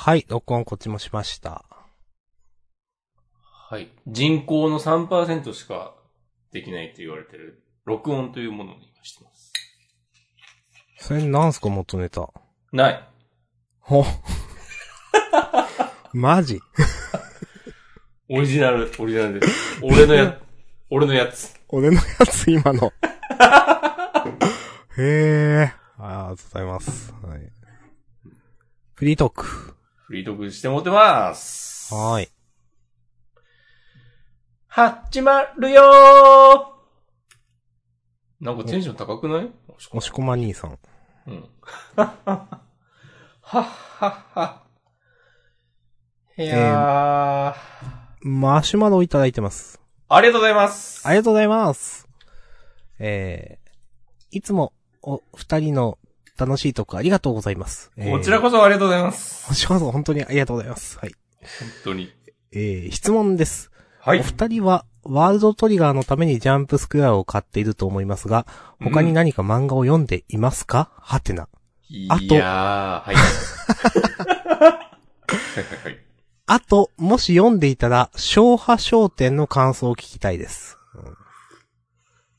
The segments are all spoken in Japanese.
はい、録音こっちもしました。はい。人口の3%しかできないと言われてる、録音というものを今してます。それなんすか元ネタ。ない。ほ。マジ？オリジナル、オリジナルです。俺のや、俺のやつ。俺のやつ？今の。へえ。ありがとうございます。はい。フリートーク。フリートークしてもってます。はーい。始まるよーなんかテンション高くない？押し込ま兄さん。うん。はっはっは。いやー、マシュマロをいただいてます。ありがとうございます。ありがとうございます。えー、いつもお二人の楽しいトークありがとうございます。えーこちらこそありがとうございます。こちらこそ本当にありがとうございます。はい。本当に。えー、質問です。はいお。二人は、ワールドトリガーのためにジャンプスクエアを買っていると思いますが、他に何か漫画を読んでいますか？はてな。あとはい。あと、もし読んでいたら、昭和商店の感想を聞きたいです。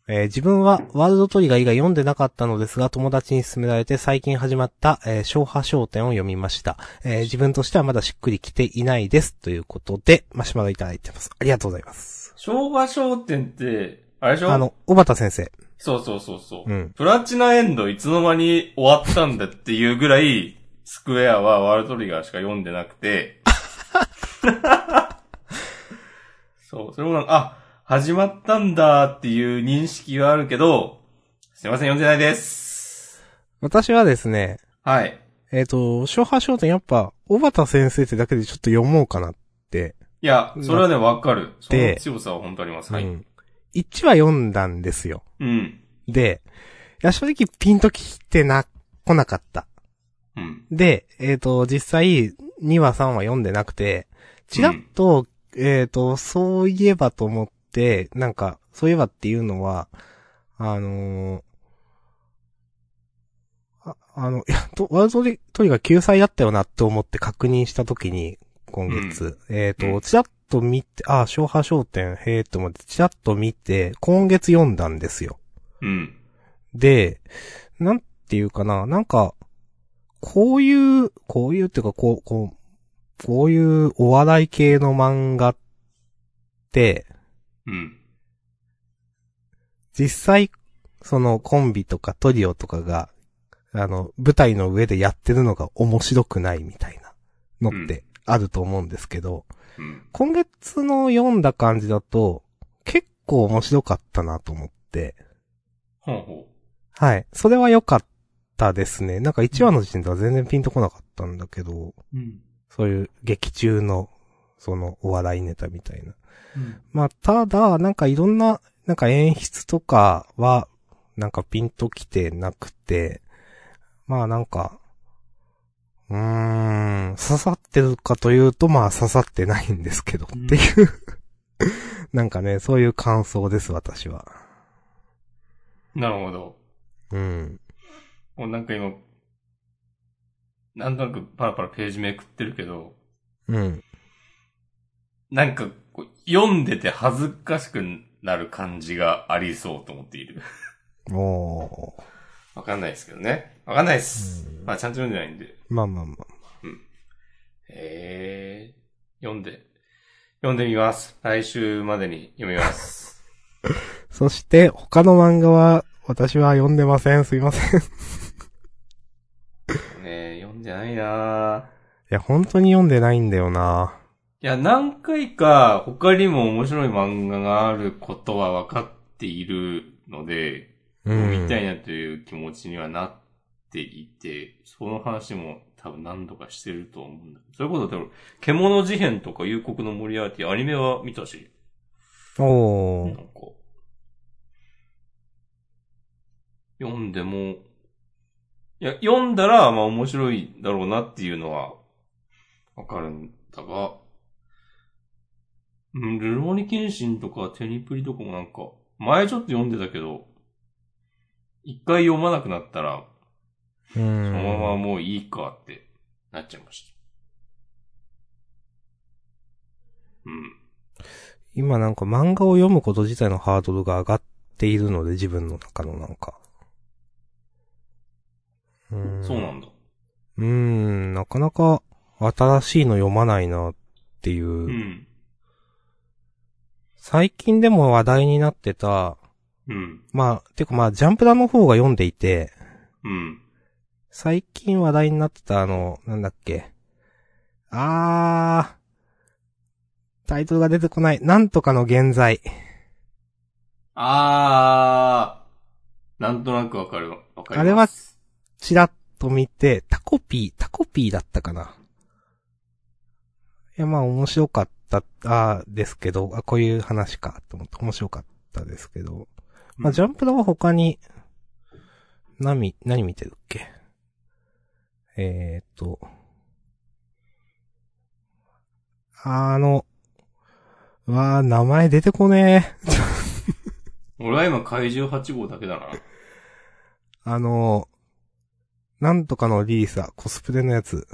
うんえー自分はワールドトリガー以外読んでなかったのですが、友達に勧められて最近始まった、えー、昭和商店を読みました、えー自分としてはまだしっくりきていないです。ということで、マシュマロいただいてます。ありがとうございます。昭和商店って、あれでしょ？あの、小畑先生。そうそうそうそう。うんプラチナエンドいつの間に終わったんだっていうぐらい、スクエアはワールドトリガーしか読んでなくて。そう、それもなんか、あ、始まったんだっていう認識はあるけど、すいません、読んでないです。私はですね、はい。えっ、と、昭和商店やっぱ、小畑先生ってだけでちょっと読もうかなって。いや、それはね、わかる。そので強さは本当あります。はい。うん。1話読んだんですよ。うん。で、いや、正直ピンときてな、来なかった。うん。で、えっ、と、実際、2話3話読んでなくて、ちらっと、えっ、と、そういえばと思って、なんか、そういえばっていうのは、あのーあ、あの、いや、と、ワールドトリガー救済だったよなって思って確認したときに、今月、えっ、と、うんちらっと見て、あ、昭和商店、へえと思って、ちらっと見て、今月読んだんですよ。うん。で、なんていうかな、なんか、こういう、こういうっていうか、こう、こう、こういうお笑い系の漫画って、うん。実際、そのコンビとかトリオとかが、あの、舞台の上でやってるのが面白くないみたいなのってあると思うんですけど、うん。今月の読んだ感じだと、結構面白かったなと思って、ほうほはい。それは良かったですね。なんか1話の時点では全然ピンとこなかったんだけど、う。うん。そういう劇中の、そのお笑いネタみたいな。うん。まあ、ただ、なんかいろんな、なんか演出とかは、なんかピンときてなくて、まあなんか、うーん、刺さってるかというと、まあ刺さってないんですけど、うんっていう、なんかね、そういう感想です、私は。なるほど。うん。もうなんか今、なんとなくパラパラページめくってるけど、うん。なんかこう読んでて恥ずかしくなる感じがありそうと思っている。おー。わかんないですけどね。わかんないです。うんまあちゃんと読んでないんで。まあまあまあ。へえー、読んで、読んでみます。来週までに読みます。そして、他の漫画は、私は読んでません。すいません。いねえ読んでないなぁや、本当に読んでないんだよないや、何回か他にも面白い漫画があることは分かっているので、うん。読みたいなという気持ちにはなっていて、その話も多分何度かしてると思うんだけど。そういうことだと、獣事変とか幽谷のモリアーティアニメは見たし、おー。なんか、読んでも、いや、読んだら、まあ面白いだろうなっていうのは、わかるんだが、うん、ルローニケンシンとかテニプリとかもなんか、前ちょっと読んでたけど、一回読まなくなったら、そのままもういいかってなっちゃいました。うん。今なんか漫画を読むこと自体のハードルが上がっているので、自分の中のなんか。うん。そうなんだ。うん、なかなか新しいの読まないなっていう。うん。最近でも話題になってた、うん。まあ、てかまあ、ジャンプラの方が読んでいて、うん。最近話題になってたあの、なんだっけ。あー。タイトルが出てこない。なんとかの現在。あー。なんとなくわかる。わかり。あれはちらっと見て、タコピー、タコピーだったかな。いや、まあ面白かった、あーですけど、あ、こういう話か、と思って面白かったですけど。まあ、ジャンプラは他に、何、何見てるっけ？えーっと、あの、うわー、名前出てこねえ。俺は今怪獣8号だけだな。あの、なんとかのリーサ、コスプレのやつ。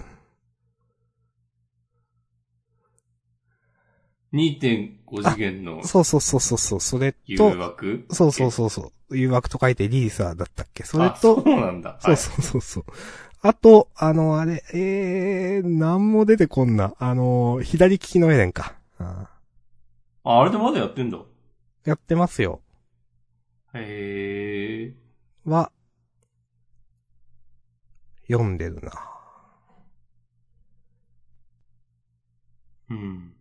2.5次元のそうそうそうそうそう、それ誘と、惑？そうそうそうそう、誘惑と書いてリーサーだったっけ？それあそと、うなんだ。そうそうそうそう。あと、あの、あれ、えー、なんも出てこんな。あの、左利きのエレンか。ああ、あれでまだやってんだ。やってますよ。へえ。は、読んでるな。うん。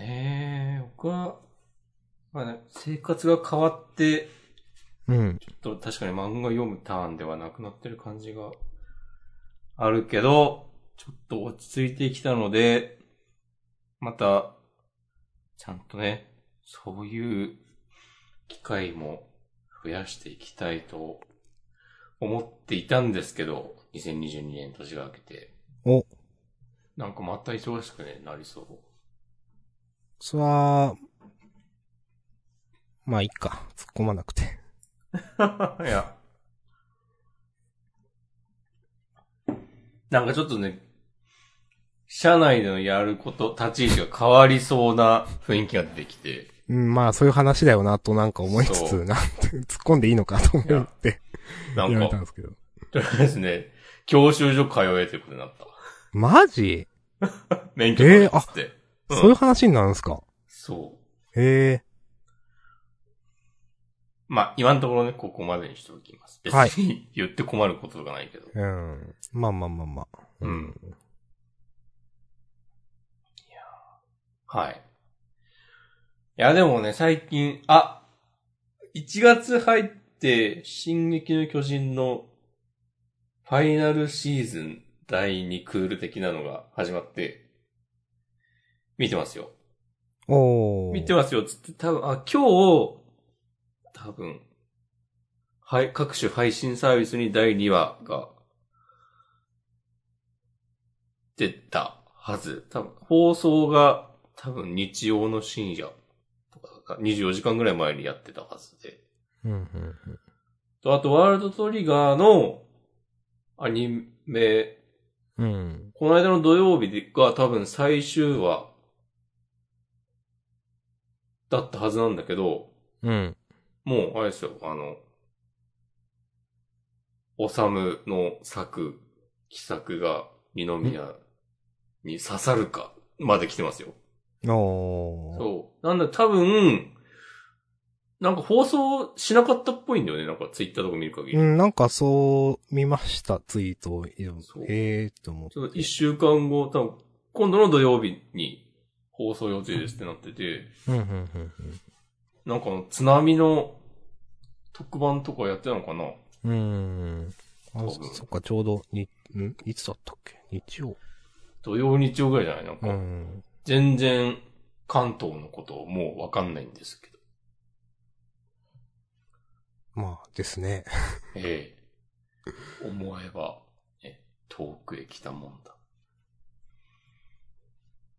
ね。僕は、まあね、生活が変わって、うん。ちょっと確かに漫画読むターンではなくなってる感じがあるけど、ちょっと落ち着いてきたので、また、ちゃんとね、そういう機会も増やしていきたいと思っていたんですけど、2022年年が明けて、お、なんかまた忙しくね、なりそう。それは、まあいいか。突っ込まなくて。いや。なんかちょっとね、社内でのやること、立ち位置が変わりそうな雰囲気が出てきて、うん、まあそういう話だよなとなんか思いつつ、なんて、突っ込んでいいのかと思って、なんかやめたん、ですけど。とりあえずね、教習所通えということになった。マジ、免許取れっつって。うんそういう話になるんですか？そう。へえ。まあ、今のところね、ここまでにしておきます。別はいに 言って困ることとかないけど。うん。まあまあまあまあ。うん。はい。いや、でもね、最近、あ、1月入って、進撃の巨人のファイナルシーズン第2クール的なのが始まって、見てますよ。おー。見てますよ、つって、多分、あ、今日、多分、はい、各種配信サービスに第2話が出たはず。多分、放送が多分日曜の深夜とか、24時間ぐらい前にやってたはずで。うんうんと、あと、ワールドトリガーのアニメ、うん。うん。この間の土曜日が多分最終話だったはずなんだけど、うん。もう、あれですよ、あの、おさむの作、奇作が二宮に刺さるかまで来てますよ。おー。そう。なんだ、多分、なんか放送しなかったっぽいんだよね。なんかツイッターとか見る限り。うん、なんかそう、見ました、ツイートを。そうへえーって思ってちょっと一週間後、多分、今度の土曜日に放送予定ですってなってて、なんか津波の特番とかやってたのかな？うん。そっか、ちょうど、に、ん？いつだったっけ？日曜？土曜日曜ぐらいじゃない？なんか、うん。全然関東のこともうわかんないんですけど。まあですね。ええ。思えば、ね、遠くへ来たもんだ。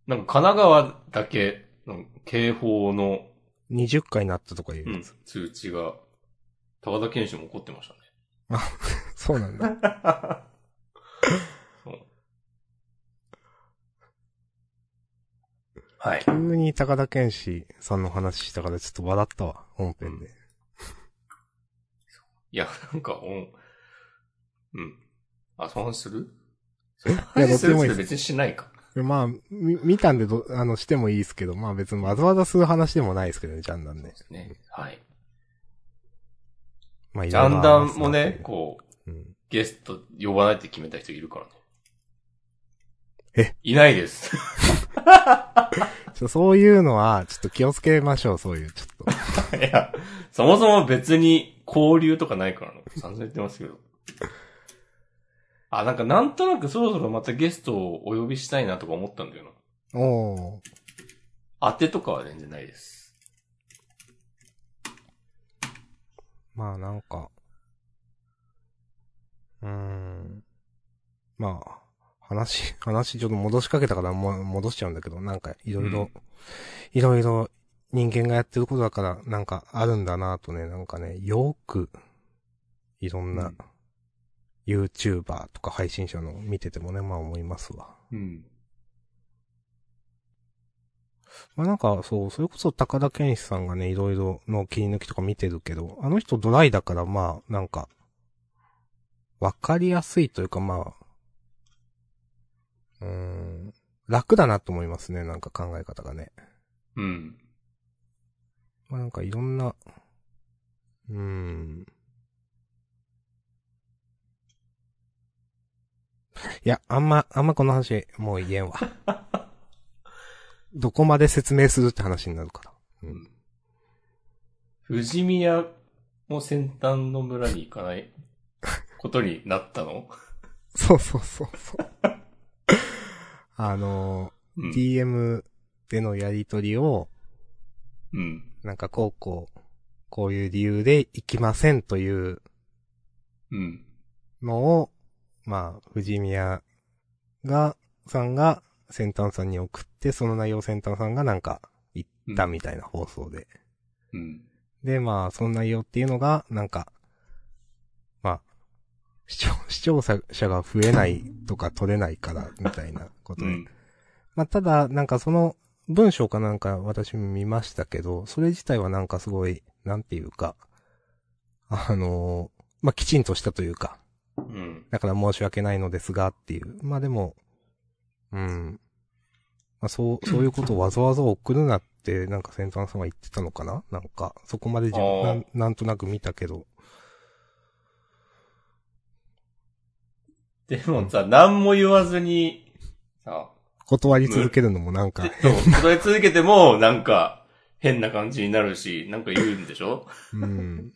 なんか神奈川だけ、警報の、20回になったとかいううん通知が、高田健志も怒ってましたね。そうなんだ。はい。急に高田健志さんの話したからちょっと笑ったわ、本編で。いや、なんか、うん。うん。あ、その話する？そや話するどっちでも別にしないか。まあ、み、見たんでど、あの、してもいいですけど、まあ別にわざわざする話でもないですけどね、ジャンダンで。ね。はい。まあ、ジャンダンもね、う。こう、うん。ゲスト呼ばないって決めた人いるからね。え？いないです。ちょそういうのは、ちょっと気をつけましょう、そういう、ちょっと。いや、そもそも別に交流とかないからな。散々言ってますけど。あ、なんかなんとなくそろそろまたゲストをお呼びしたいなとか思ったんだよな。おー。当てとかは全然ないです。まあなんか、うーん。まあ、話、話ちょっと戻しかけたからもう戻しちゃうんだけど、なんかいろいろ、いろいろ人間がやってることだからなんかあるんだなとね、なんかね、よく、いろんなうん YouTuber とか配信者の見ててもね、まあ思いますわ。うん。まあなんかそう、それこそ高田健志さんがね、いろいろの切り抜きとか見てるけど、あの人ドライだからまあ、なんか、わかりやすいというかまあ、うーん、楽だなと思いますね、なんか考え方がね。うん。まあなんかいろんな、うーん。いや、あんま、あんまこの話、もう言えんわ。どこまで説明するって話になるから。うん。富士宮も先端の村に行かないことになったの？そうそうそうそう。あの、うん。DM でのやりとりを、うん。なんかこうこう、こういう理由で行きませんといううん。のを、まあ、藤宮が、さんが先端さんに送って、その内容を先端さんがなんか言ったみたいな放送で。うん。で、まあ、その内容っていうのが、なんか、まあ、視聴、視聴者が増えないとか取れないから、みたいなことで。うん。まあ、ただ、なんかその文章かなんか私も見ましたけど、それ自体はなんかすごい、なんていうか、あのーまあ、きちんとしたというか、うん。だから申し訳ないのですがっていう。まあでも、うん。まあそう、そういうことをわざわざ送るなって、なんか先端さんは言ってたのかな？なんか、そこまで自分あーなん、なんとなく見たけど。でもさ、何も言わずに、さ、断り続けるのもなんか、そう、答え続けても、なんか、変な感じになるし、なんか言うんでしょ？うん。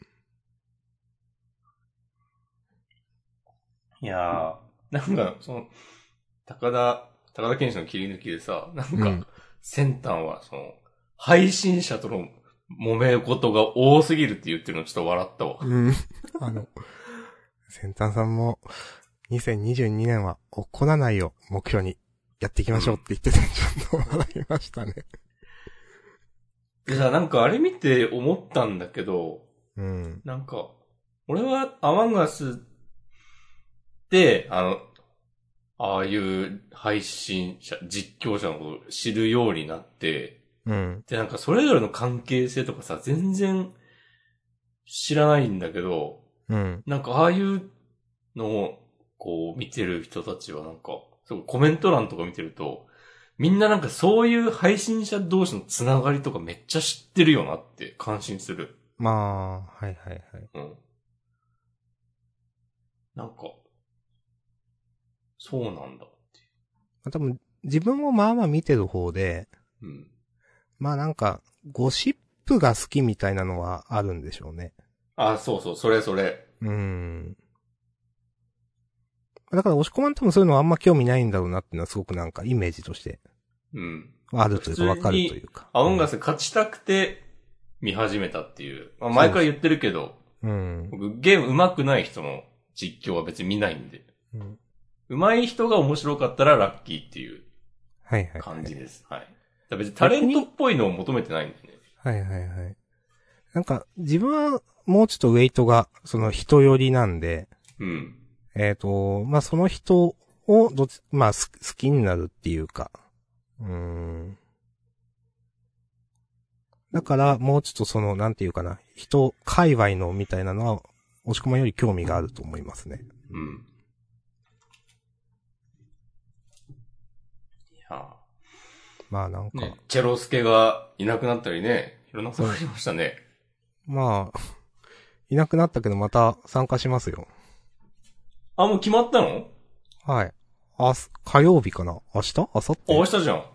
いやー、なんか、その、高田、高田健志の切り抜きでさ、なんか、うん先端は、その、配信者との揉め事が多すぎるって言ってるのちょっと笑ったわ。うん。あの、先端さんも、2022年は怒らないよ、目標に。やっていきましょうって言ってて、ちょっと笑いましたね。でさ、なんかあれ見て思ったんだけど、うん。なんか、俺はアマンガスで、あの、ああいう配信者、実況者のことを知るようになって、うん。で、なんかそれぞれの関係性とかさ、全然知らないんだけど、うん。なんかああいうのを、こう見てる人たちはなんか、そうコメント欄とか見てると、みんななんかそういう配信者同士のつながりとかめっちゃ知ってるよなって感心する。まあ、はいはいはい。うん。なんか、そうなんだっていまあ多分、自分もまあまあ見てる方で、う。うん。まあなんか、ゴシップが好きみたいなのはあるんでしょうね。あ、そうそう、それそれ。うん。だから、押し込まん多分そういうのはあんま興味ないんだろうなっていうのはすごくなんかイメージとしてうん。あるというかわかるというか。アウンガス勝ちたくて見始めたっていう。まあ、前から言ってるけど、うん。僕ゲーム上手くない人の実況は別に見ないんで。うん。上手い人が面白かったらラッキーっていうはいはい。感じです。はい。だから別にタレントっぽいのを求めてないんだよね。はいはいはい。なんか、自分はもうちょっとウェイトが、その人寄りなんで、うん。えっ、と、まあ、その人をどっち、まあ、す好きになるっていうか、うーん。だから、もうちょっとその、なんていうかな、人、界隈のみたいなのは、押し込まんより興味があると思いますね。うん。いやまあなんか、ね、チェロスケがいなくなったりね、いろんなことがありましたね。まあ、いなくなったけどまた参加しますよ。あ、もう決まったの？はい。あす、火曜日かな？明日？明後あ、明日日じゃん。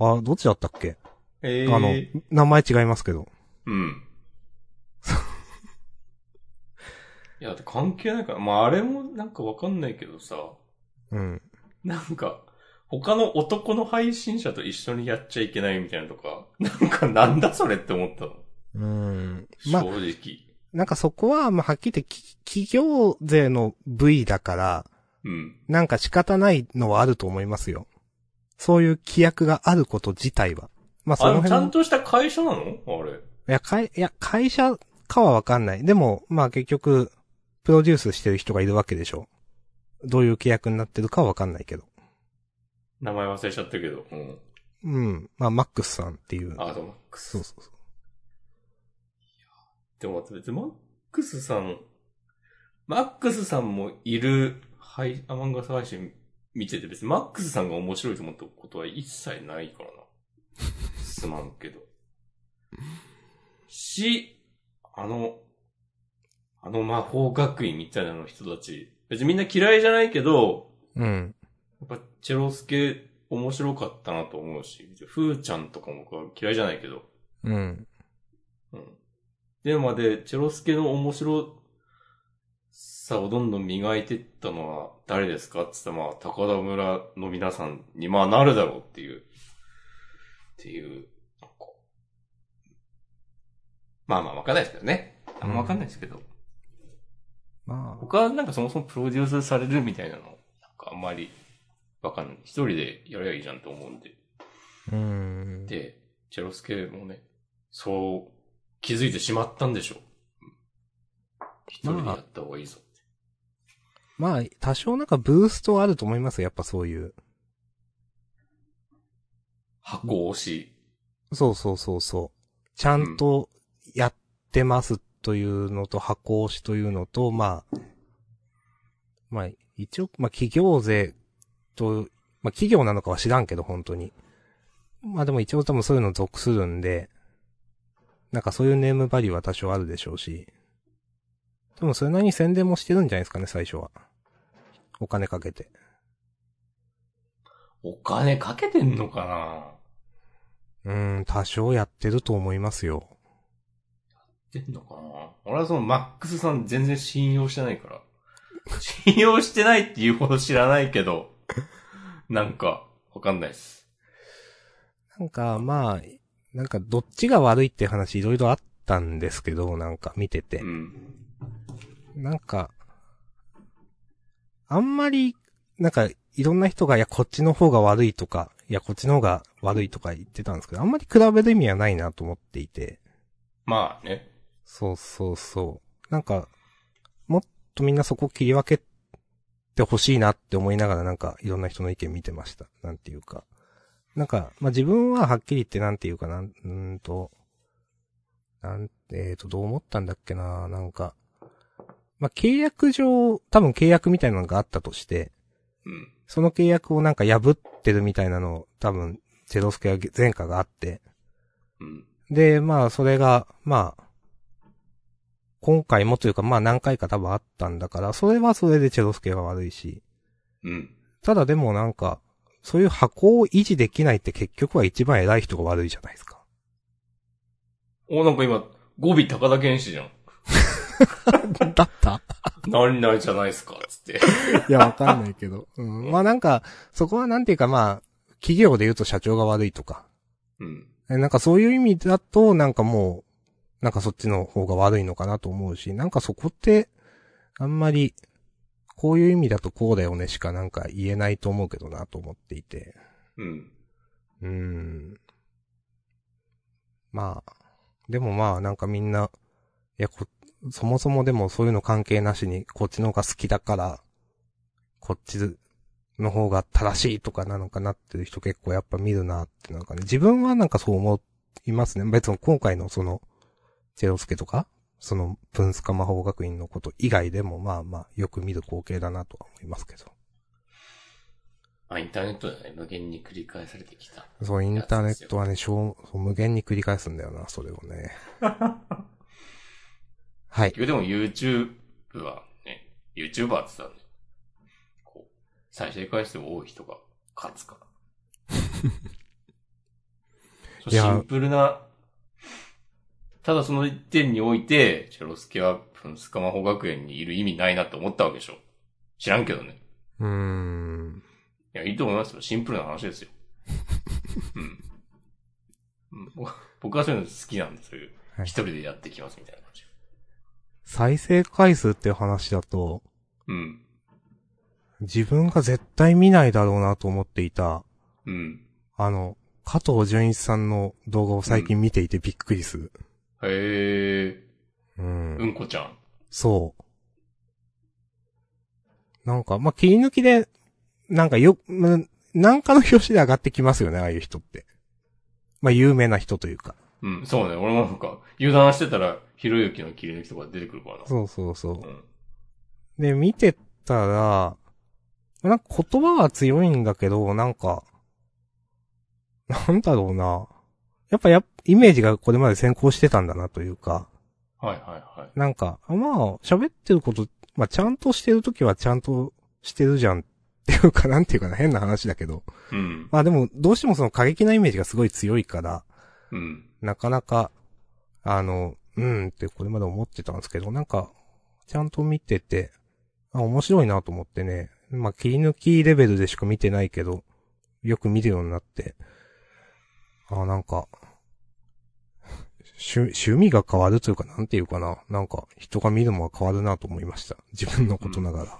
あ、どっちだったっけ、ええあの、名前違いますけど。うん。いや、だって関係ないから。まあ、あれもなんかわかんないけどさ、うん。なんか、他の男の配信者と一緒にやっちゃいけないみたいなとか、なんかなんだそれって思ったの？うん。正まあ、直。なんかそこは、まあ、はっきり言って、き企業税の部位だから、うん。なんか仕方ないのはあると思いますよ。そういう規約があること自体は。まあ、そあの、の辺もちゃんとした会社なの？あれ。いや、会、いや、会社かはわかんない。でも、まあ結局、プロデュースしてる人がいるわけでしょ。どういう契約になってるかはわかんないけど。名前忘れちゃったけど。うん。うん。まあ、マックスさんっていう。アートマックス。そうそうそう。でも別にマックスさん、マックスさんもいる、はい、アマンガス配信見てて別にマックスさんが面白いと思ったことは一切ないからな。すまんけど。し、あの、あの魔法学院みたいなの人たち、別にみんな嫌いじゃないけど、うん。やっぱチェロスケ面白かったなと思うし、フーちゃんとかも僕は嫌いじゃないけど、うん。うん。でまで、チェロスケの面白さをどんどん磨いていったのは誰ですかって言ったら、まあ、高田村の皆さんに、まあ、なるだろうっていう、っていう、なんかまあまあ、わかんないですけどね。あんまわかんないですけど。まあ、他はなんかそもそもプロデュースされるみたいなの、なんかあんまりわかんない。一人でやればいいじゃんと思うんで。うん。で、チェロスケもね、そう気づいてしまったんでしょう。うん一人でやった方がいいぞって。まあ、多少なんかブーストはあると思いますよ。やっぱそういう。箱押し。そうそうそうそう。ちゃんとやってますというのと、箱押しというのと、まあ、まあ、一応、まあ企業税と、まあ企業なのかは知らんけど、本当に。まあでも一応多分そういうの属するんで、なんかそういうネームバリューは多少あるでしょうし。でもそれなりに宣伝もしてるんじゃないですかね、最初は。お金かけて。お金かけてんのかな？うーん、多少やってると思いますよ。やってんのかな？俺はそのマックスさん全然信用してないから。信用してないっていうほど知らないけど、なんか、わかんないです。なんか、まあ、なんかどっちが悪いって話いろいろあったんですけど、なんか見ててう。ん。なんか、あんまり、なんか、いろんな人が、いや、こっちの方が悪いとか、いや、こっちの方が悪いとか言ってたんですけど、あんまり比べる意味はないなと思っていて。まあね。そうそうそう。なんか、もっとみんなそこ切り分けてほしいなって思いながらなんかいろんな人の意見見てました。なんていうか。なんか、まあ、自分ははっきり言ってなんていうかな、うーんと、なん、えーと、どう思ったんだっけな、なんか、まあ、契約上、多分契約みたいなのがあったとして、うん。その契約をなんか破ってるみたいなのを多分、ゼロスケは前科があって、うん。で、まあ、それが、まあ、今回もというか、まあ何回か多分あったんだから、それはそれでチェロスケが悪いし、うん。ただでもなんか、そういう箱を維持できないって結局は一番偉い人が悪いじゃないですか。お、なんか今、語尾高田健志じゃん。だった？何々じゃないですか、つって。いや、わかんないけど。うん。まあなんか、そこはなんていうかまあ、企業で言うと社長が悪いとか。うん。えなんかそういう意味だと、なんかもう、なんかそっちの方が悪いのかなと思うし、なんかそこって、あんまり、こういう意味だとこうだよねしかなんか言えないと思うけどなと思っていて。うん。うーん。まあ、でもまあなんかみんな、いやこ、そもそもでもそういうの関係なしにこっちの方が好きだから、こっちの方が正しいとかなのかなっていう人結構やっぱ見るなってなんかね、自分はなんかそう思っいますね。別に今回のその、チェロスケとか、その、プンスカ魔法学院のこと以外でも、まあまあ、よく見る光景だなとは思いますけど。あ、インターネットでね、無限に繰り返されてきた。そう、インターネットはね、小そう無限に繰り返すんだよな、それをね。はい。でも YouTube はね、YouTuber って言ったらね、こう、再生回数多い人が勝つから。シンプルな、ただその一点において、チェロスケはスカ魔法学園にいる意味ないなって思ったわけでしょ。知らんけどね。うーん。いや、いいと思いますよ。シンプルな話ですよ。うん。うん僕僕はそういうの好きなんで、そういう、はい一人でやってきますみたいな感じ。再生回数っていう話だと、うん。自分が絶対見ないだろうなと思っていた、うん。あの、加藤純一さんの動画を最近見ていてびっくりする。へえ、うん。うんこちゃん。そう。なんか、まあ、切り抜きで、なんかよ、うんなんかの表紙で上がってきますよね、ああいう人って。まあ、有名な人というか。うん、そうね。俺もなんか、油断してたら、ひろゆきの切り抜きとか出てくるからな。そうそうそう。うん。で、見てたら、なんか言葉は強いんだけど、なんか、なんだろうな。やっぱや、イメージがこれまで先行してたんだなというか、はいはいはい。なんか、あまあ、喋ってること、まあ、ちゃんとしてるときはちゃんとしてるじゃんっていうか、なんていうかな、変な話だけど。うん。まあでも、どうしてもその過激なイメージがすごい強いから、うん。なかなか、あの、うんってこれまで思ってたんですけど、なんか、ちゃんと見てて、あ、面白いなと思ってね、まあ切り抜きレベルでしか見てないけど、よく見るようになって、あ、なんか、趣、趣味が変わるというか、なんていうかな。なんか、人が見るのは変わるなと思いました。自分のことながら。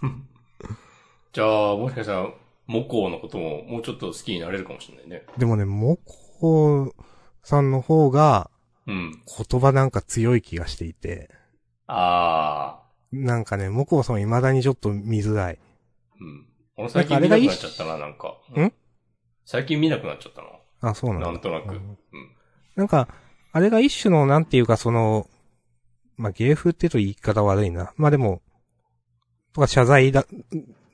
じゃあ、もしかしたら、モコのことももうちょっと好きになれるかもしれないね。でもね、モコさんの方が、うん。言葉なんか強い気がしていて、あなんかね、モコさんは未だにちょっと見づらい。ー。うん。俺最近見なくなっちゃったな、なんか。ん最近見なくなっちゃったな。あ、そうなんだ。なんとなく。ううんん。なんか、あれが一種の、なんていうか、その、まあ、芸風って言うと言い方悪いな。まあ、でも、とか謝罪だ、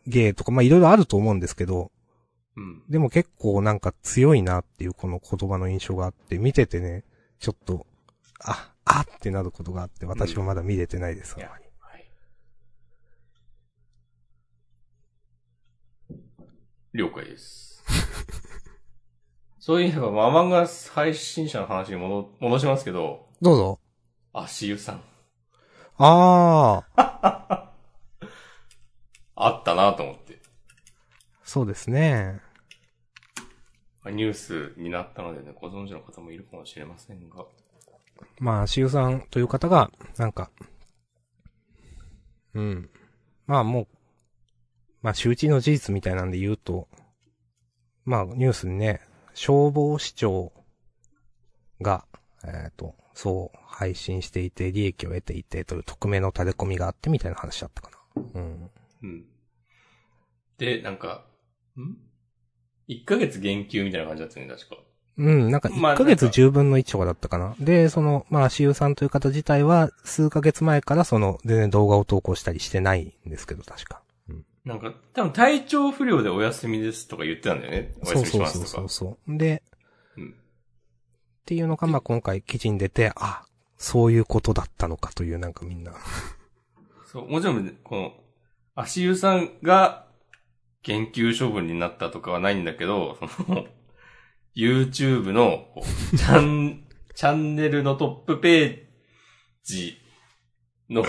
芸とか、まあ、いろいろあると思うんですけど、うん。でも結構なんか強いなっていうこの言葉の印象があって、見ててね、ちょっと、あ、あってなることがあって、私はまだ見れてないです。いやあんまりはい。了解です。そういえば、ママンガ配信者の話に戻、戻しますけど、どうぞ。足湯さん。ああ、あったなと思って。そうですね。ニュースになったのでね、ご存知の方もいるかもしれませんが。まあ、しゆさんという方が、なんか、うん。まあもう、まあ周知の事実みたいなんで言うと、まあニュースにね、消防士長が、えっ、と、そう配信していて利益を得ていてという匿名の垂れ込みがあってみたいな話だったかな。うん。うん。で、なんか、ん ?1 ヶ月減給みたいな感じだったよね、確か。うん、なんかまあ1ヶ月10分の1とかだったかな。で、その、まあ、しゆさんという方自体は、数ヶ月前からその、全然動画を投稿したりしてないんですけど、確か。なんか、多分体調不良でお休みですとか言ってたんだよね。おそう休みしそうそうますとか。そうそう。で、うんっていうのが、まあ、今回記事に出て、あ、そういうことだったのかという、なんかみんな。そう、もちろん、この、足湯さんが、研究処分になったとかはないんだけど、その、YouTube の、チャン、チャンネルのトップページの、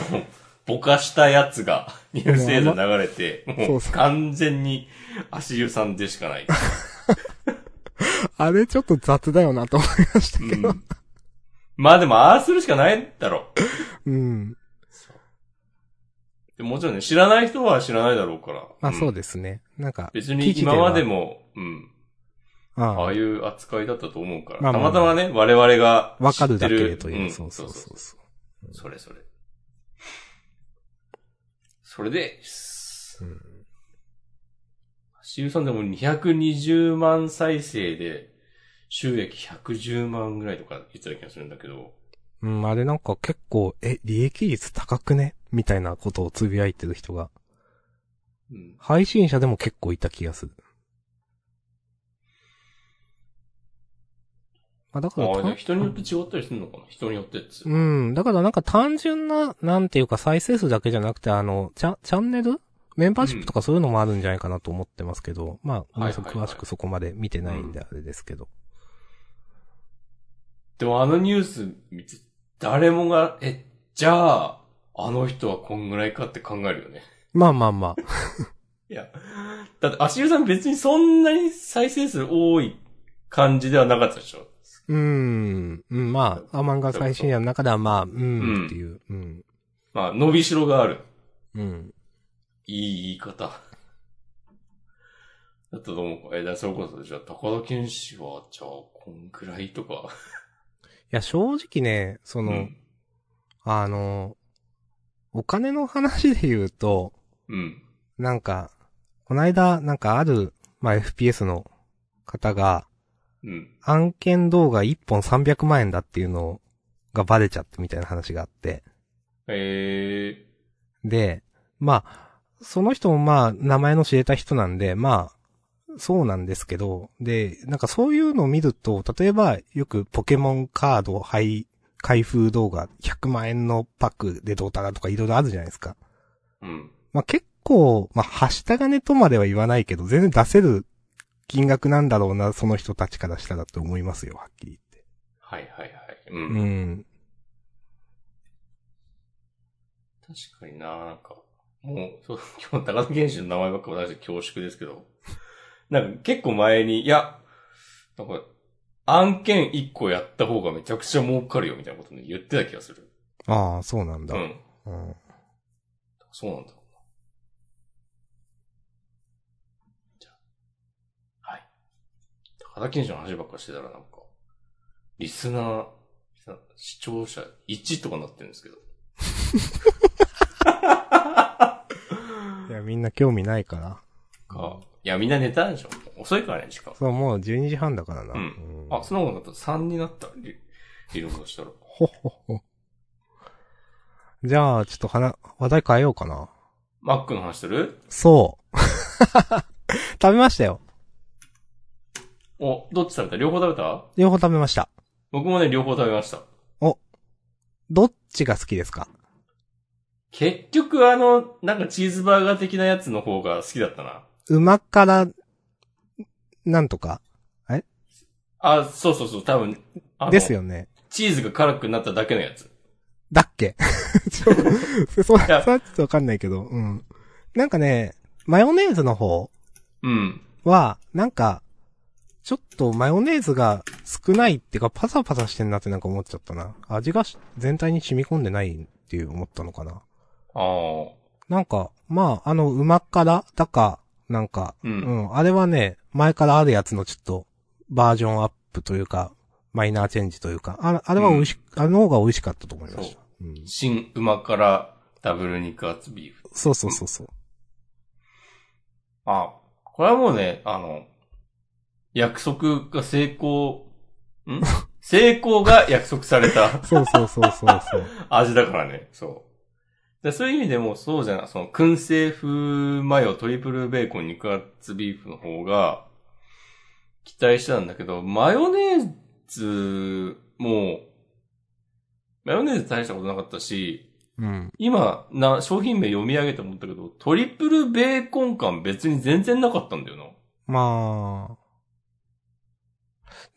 ぼかしたやつが、ニュース映像流れて、もそううそう完全に足湯さんでしかない。あれちょっと雑だよなと思いましたけど。うん、まあでも、ああするしかないだろう。うん。でもちろんね、知らない人は知らないだろうから。まあそうでですね。なんか、別に今までも、うん。ああああいう扱いだったと思うから。まあまあたまたまね、我々がわかるだけという、んそうそうそうそう。それそれ。それです。うんシさんでも220万再生で収益110万ぐらいとか言ってた気がするんだけど、うん、あれなんか結構、え、利益率高くね？みたいなことをつぶやいてる人が、うん。配信者でも結構いた気がする。まあだから人によって違ったりするのかな？人によってっつう。うん。だからなんか単純な、なんていうか再生数だけじゃなくて、あの、チャ、チャンネル？メンバーシップとかそういうのもあるんじゃないかなと思ってますけど、まあ、ごめんなさいはいはいはい詳しくそこまで見てないんであれですけど。でもあのニュース見て、誰もが、え、じゃあ、あの人はこんぐらいかって考えるよね。まあまあまあ。いや、だって足湯さん別にそんなに再生数多い感じではなかったでしょ？うーん。うん、まあ、アマンガ最新夜の中ではまあ、ううんん、っていう。うん。まあ、伸びしろがある。うん。いい言い方。だったと思うか。え、だからそれこそ、じゃあ、高田健志は、じゃあ、こんぐらいとか。いや、正直ね、その、うん。あの、お金の話で言うと、うん。なんか、この間、なんかある、まあ、FPS の方が、うん。案件動画1本300万円だっていうのがバレちゃってみたいな話があって。えで、まあ、その人もまあ、名前の知れた人なんで、まあ、そうなんですけど、で、なんかそういうのを見ると、例えば、よくポケモンカード配、開封動画100万円のパックでどうたらとかいろいろあるじゃないですか。ー。うん。まあ結構、まあ、はした金とまでは言わないけど、全然出せる金額なんだろうな、その人たちからしたらと思いますよ、はっきり言って。はいはいはい。う。うんん。確かにな、なんか、もう、そう、今日高田健志の名前ばっかり出して恐縮ですけど、なんか結構前に、いや、なんか、案件1個やった方がめちゃくちゃ儲かるよみたいなことね、言ってた気がする。ああ、そうなんだ。うん。うん。そうなんだろうな。じゃあ。はい。高田健志の話ばっかりしてたらなんか、リスナー、視聴者1とかなってるんですけど。いや、みんな興味ないから。か。いや、みんな寝たんでしょ遅いからね、時間。そう、もう12時半だからな。うんうんあ、その方がだったら3になった。リリログしたら。ほほほ。じゃあ、ちょっと話、話題変えようかな。マックの話する？そう。食べましたよ。お、どっち食べた？両方食べた？両方食べました。僕もね、両方食べました。どっちが好きですか？結局あの、なんかチーズバーガー的なやつの方が好きだったな。うま辛、なんとか？あ、そうそうそう、多分、あのですよね。チーズが辛くなっただけのやつ。だっけ？ちょそ、そ、それやはちょっとわかんないけど、うん。なんかね、マヨネーズの方うん。は、なんか、ちょっとマヨネーズが少ないっていうか、パサパサしてんなってなんか思っちゃったな。味がし全体に染み込んでないっていう思ったのかな。ああ。なんか、まあ、あの、うま辛だか、なんか、う。うんん、あれはね、前からあるやつのちょっと、バージョンアップというか、マイナーチェンジというか、ああれは美味し、あの方が美味しかったと思いました。うん、新うま辛ダブル肉厚ビーフ。そうそうそうそう。あ、これはもうね、あの、約束が成功、ん？成功が約束された そうそうそうそうそう。味だからね、そう。でそういう意味でもそうじゃない、その、燻製風マヨトリプルベーコン肉厚ビーフの方が、期待してたんだけど、マヨネーズも、マヨネーズ大したことなかったし、うん。今、な、商品名読み上げて思ったけど、トリプルベーコン感別に全然なかったんだよな。まあ。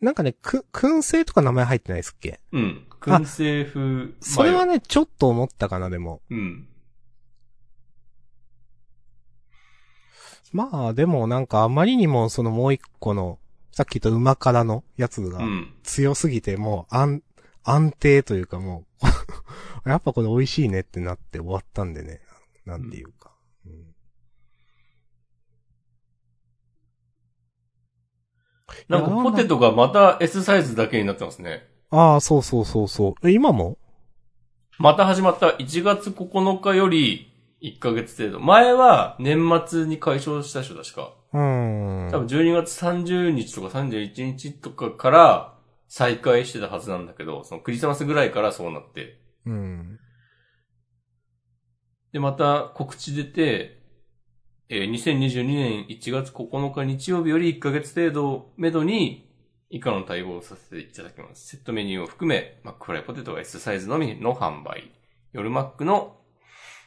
なんかね、く、燻製とか名前入ってないですっけ？うん。燻製風。それはね、ちょっと思ったかな、でも。うん。まあ、でもなんかあまりにもそのもう一個の、さっき言った馬辛のやつがうん。強すぎて、もう安、安定というかもう、やっぱこれ美味しいねってなって終わったんでね。なんていうか。なんかポテトがまた S サイズだけになってますね。ああ、そうそうそうそう。え、今も？また始まった1月9日より1ヶ月程度。前は年末に解消したでしょ、確か。うーん。多分12月30日とか31日とかから再開してたはずなんだけど、そのクリスマスぐらいからそうなって。うん。で、また告知出て、えー2022年1月9日日曜日より1ヶ月程度をめどに、以下の対応をさせていただきます。セットメニューを含め、マックフライポテトが S サイズのみの販売。夜マックの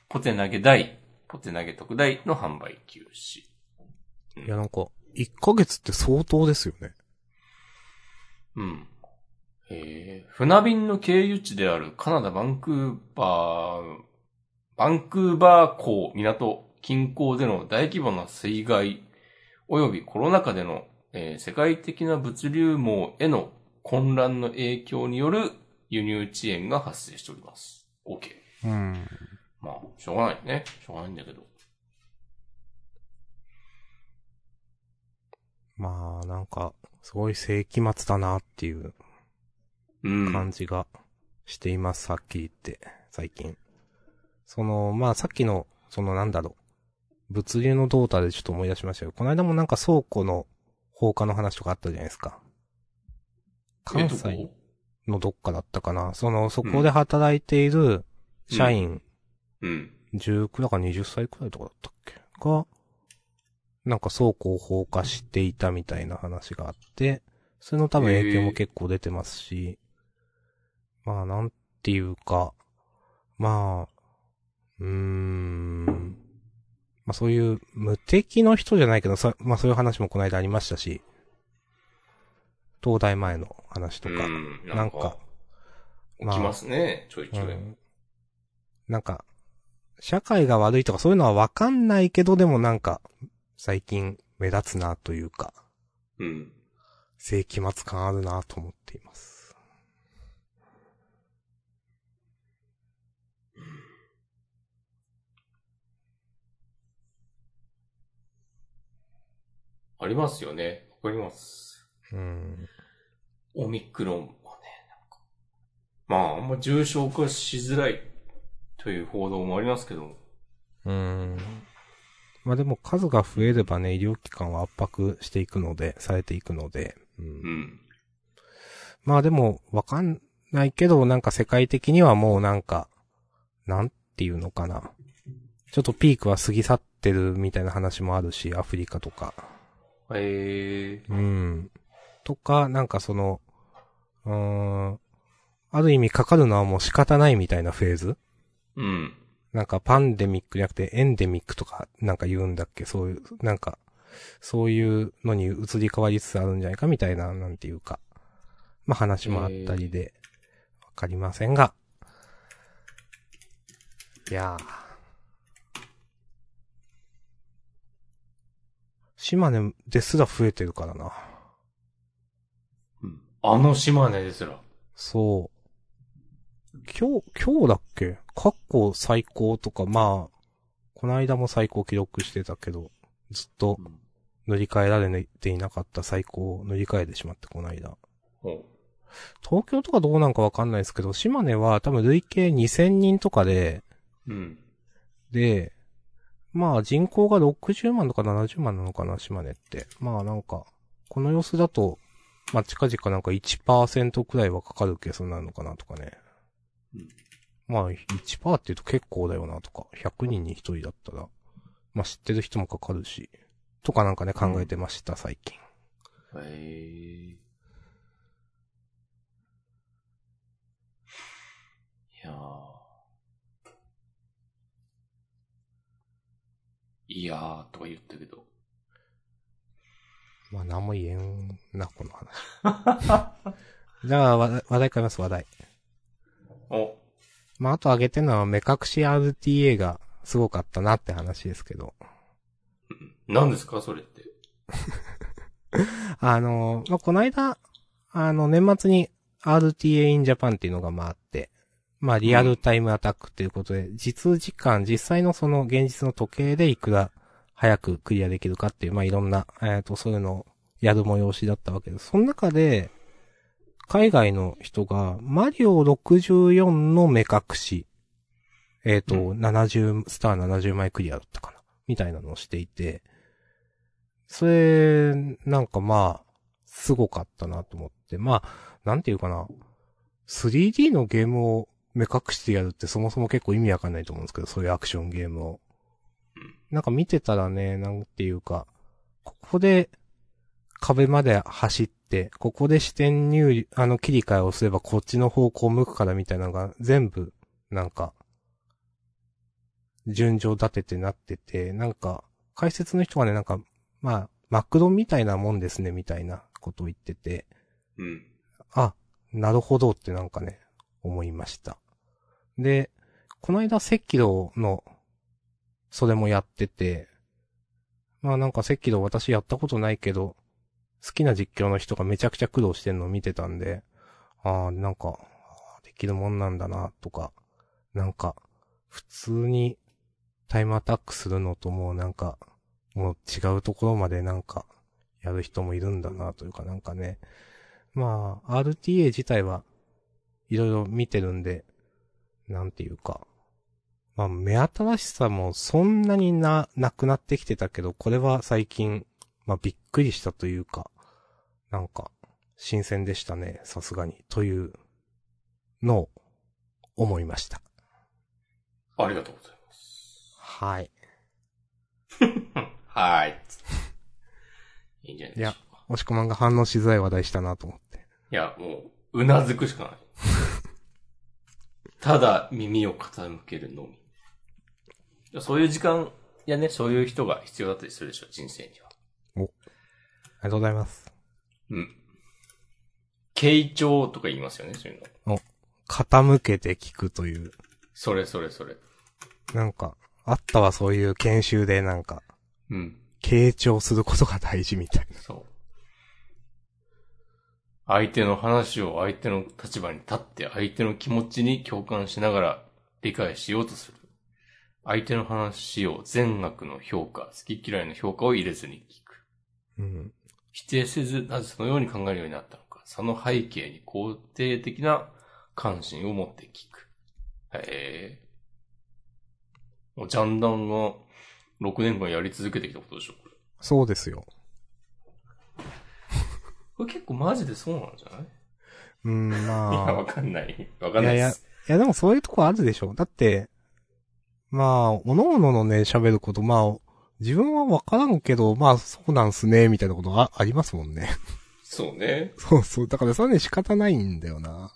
ポテ投げ大、ポテ投げ特大の販売休止。いや、なんか、1ヶ月って相当ですよね。うん。えー、船便の経由地であるカナダ・バンクーバー、バンクーバー港、港、近郊での大規模な水害、及びコロナ禍での、えー世界的な物流網への混乱の影響による輸入遅延が発生しております。OK。うん。まあ、しょうがないね。しょうがないんだけど。まあ、なんか、すごい世紀末だなっていううん。感じがしています、はっきり言って、最近。その、まあさっきの、そのなんだろう、物流の動態でちょっと思い出しましたよ。この間もなんか倉庫の放火の話とかあったじゃないですか。関西のどっかだったかな。その、そこで働いている社員、うん。19だから20歳くらいとかだったっけ？が、なんか倉庫を放火していたみたいな話があって、それの多分影響も結構出てますし、まあなんていうか、まあ、うーん、まあそういう無敵の人じゃないけど、そまあそういう話もこの間ありましたし、東大前の話とか、うん。なんか、起きますね。ちょいちょい。うんなんか、社会が悪いとかそういうのはわかんないけど、でもなんか、最近目立つなというか、うん。世紀末感あるなと思っています。ありますよね。わかります。うん。オミクロンもね、なんか。まあ、あんま重症化しづらいという報道もありますけど。うん。まあでも数が増えればね、医療機関は圧迫していくので、されていくので、うんうん。まあでも、わかんないけど、なんか世界的にはもうなんか、なんていうのかな。ちょっとピークは過ぎ去ってるみたいな話もあるし、アフリカとか。えー、うん。とか、なんかその、うーん、ある意味かかるのはもう仕方ないみたいなフェーズ？うん。なんかパンデミックじゃなくてエンデミックとかなんか言うんだっけ？そういう、なんか、そういうのに移り変わりつつあるんじゃないかみたいな、なんていうか、まあ話もあったりで、わかりませんが、いやー。島根ですら増えてるからな。うんあの島根ですら。そう。今日、今日だっけ？過去最高とか、まあ、この間も最高記録してたけど、ずっとうん塗り替えられていなかった最高を塗り替えてしまって、この間。ほ東京とかどうなんかわかんないですけど、島根は多分累計2000人とかで、う。うん。で、まあ人口が60万とか70万なのかな、島根って。まあなんか、この様子だと、まあ近々なんか1%くらいはかかるケースになのかなとかね。うんまあ1%って言うと結構だよなとか、100人に1人だったら、まあ知ってる人もかかるし、とかなんかね考えてました、最近。へえー。いやー。いやーとか言ったけど。まあ何も言えんな、この話。じゃあ話題、変えます、話題。お、まああと挙げてるのは目隠し RTA がすごかったなって話ですけど。何ですかそれって。あの、まあ、この間、あの、年末に RTA in Japan っていうのがまああって、まあ、リアルタイムアタックっていうことで、実時間、実際のその現実の時計でいくら早くクリアできるかっていう、まあ、いろんな、えっ、と、そういうのをやる催しだったわけです。その中で、海外の人が、マリオ64の目隠し、えっ、と、う70、スター70枚クリアだったかなみたいなのをしていて、それ、なんかまあ、すごかったなと思って。まあ、なんていうかな。3D のゲームを目隠してやるってそもそも結構意味わかんないと思うんですけど、そういうアクションゲームを。なんか見てたらね、なんていうか、ここで壁まで走って、ここで視点入力、あの切り替えをすればこっちの方向を向くからみたいなのが全部、なんか、順序立ててなってて、なんか、解説の人がね、なんか、まあ、マクロみたいなもんですね、みたいなことを言ってて、うん。あ、なるほどってなんかね、思いました。で、この間、赤道の、それもやってて、まあなんか赤道私やったことないけど、好きな実況の人がめちゃくちゃ苦労してんのを見てたんで、ああ、なんか、できるもんなんだな、とか、なんか、普通にタイムアタックするのともうなんか、もう違うところまでなんか、やる人もいるんだな、というかなんかね、まあ、RTA 自体はいろいろ見てるんで、なんていうか、まあ、目新しさもそんなにな、なくなってきてたけど、これは最近、まあ、びっくりしたというか、なんか、新鮮でしたね、さすがに、というのを思いました。ありがとうございます。はい。はーい。いいんじゃないでしょうか。押し込まんが反応しづらい話題したなと思って。いや、もう、うなずくしかない。ただ耳を傾けるのみ。そういう時間、いやね、そういう人が必要だったりするでしょ、人生には。ありがとうございます。うん。傾聴とか言いますよね、そういうの。傾けて聞くという、それそれそれ。なんか、あったわ、そういう研修でなんか、うん。傾聴することが大事みたいな。そう。相手の話を相手の立場に立って相手の気持ちに共感しながら理解しようとする。相手の話を善悪の評価、好き嫌いの評価を入れずに聞く。うん。否定せず、なぜそのように考えるようになったのか。その背景に肯定的な関心を持って聞く。へえ。もうジャンダンが6年間やり続けてきたことでしょ、これ。そうですよ。これ結構マジでそうなんじゃない？うん、いや、まわかんない。わかんないいやいやです。あ。いや、でもそういうとこあるでしょ。だって、まあ、おのおののね、喋ること、まあ、自分はわからんけど、まあ、そうなんすね、みたいなことあ、ありますもんね。そうね。そうそう。だからそれはね、仕方ないんだよな。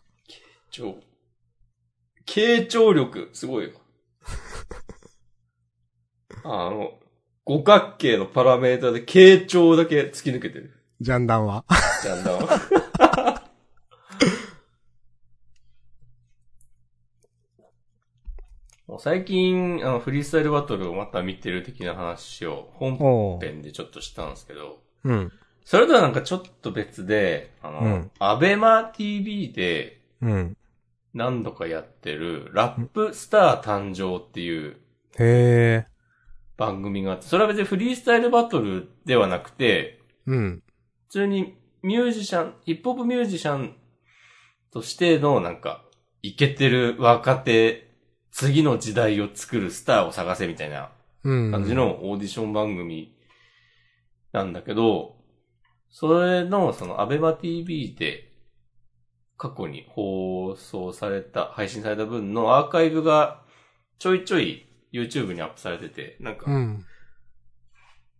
超。傾聴力、すごいよ。あの、五角形のパラメータで傾聴だけ突き抜けてる。ジャンダンは。ジャンダンは。最近、あの、フリースタイルバトルをまた見てる的な話を本。編でちょっとしたんですけど、うん。それとはなんかちょっと別で、あの、うんアベマ TV でうん。何度かやってる、ラップスター誕生っていうへえ。番組があって、それは別にフリースタイルバトルではなくて、うん。普通にミュージシャン、ヒップホップミュージシャンとしてのなんか、イケてる若手、次の時代を作るスターを探せみたいなうん。感じ。のオーディション番組なんだけど、それのそのアベマ TV で過去に放送された、配信された分のアーカイブがちょいちょい YouTube にアップされてて、なんかうん。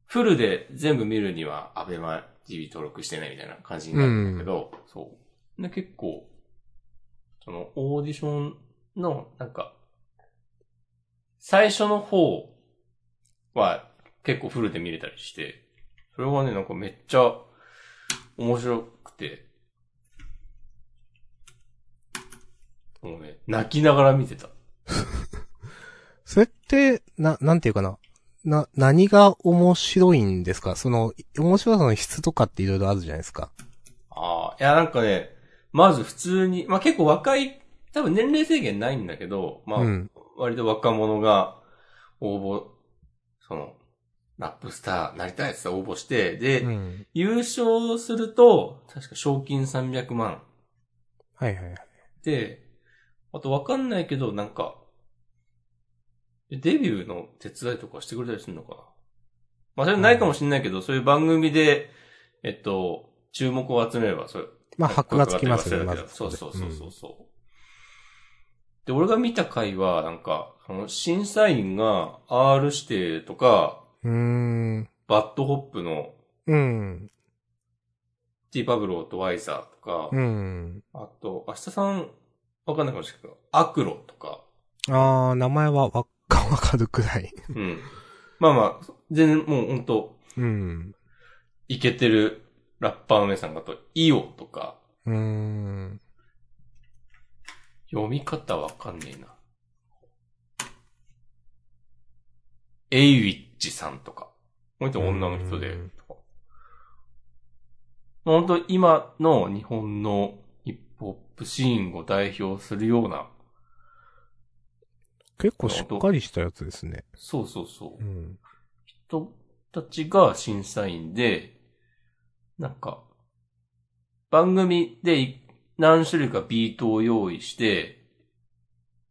フルで全部見るにはアベマ TV 登録してないみたいな感じになるんだけど、そう。で、結構、そのオーディションのなんか、最初の方は結構フルで見れたりして、それがね、なんかめっちゃ面白くて、もうね、泣きながら見てた。それって、な、なんていうかな。な、何が面白いんですか？その、面白さの質とかっていろいろあるじゃないですか。ああ、いやなんかね、まず普通に、まあ結構若い、多分年齢制限ないんだけど、まあ、うん。割と若者が応募、その、ラップスターなりたいって応募して、で、うん。優勝すると、確か賞金300万。はいはいはい。で、あとわかんないけど、なんか、デビューの手伝いとかしてくれたりするのかな？まあそれないかもしれないけど、そういう番組で、えっと、注目を集めれば、それ、まあ、箔がつきますね、まず。そうそうそうそうそう。で、俺が見た回は、なんか、その審査員が R 指定とか、うーん。 BAD HOP のうん。ティーパブローとワイザーとか、うん。あと、明日さん、わかんないかもしれないけど、アクロとか、あー、名前はわか、わかるくらい。うん。まあまあ、全然もうほんと、うん。イケてるラッパーの皆さんがあと、イオとか、うーん。読み方わかんねえな。エイウィッチさんとか。この人女の人でうん。とか本当今の日本のヒップホップシーンを代表するような、結構しっかりしたやつですね。そうそうそうう。ん。人たちが審査員で、なんか、番組でい何種類かビートを用意して、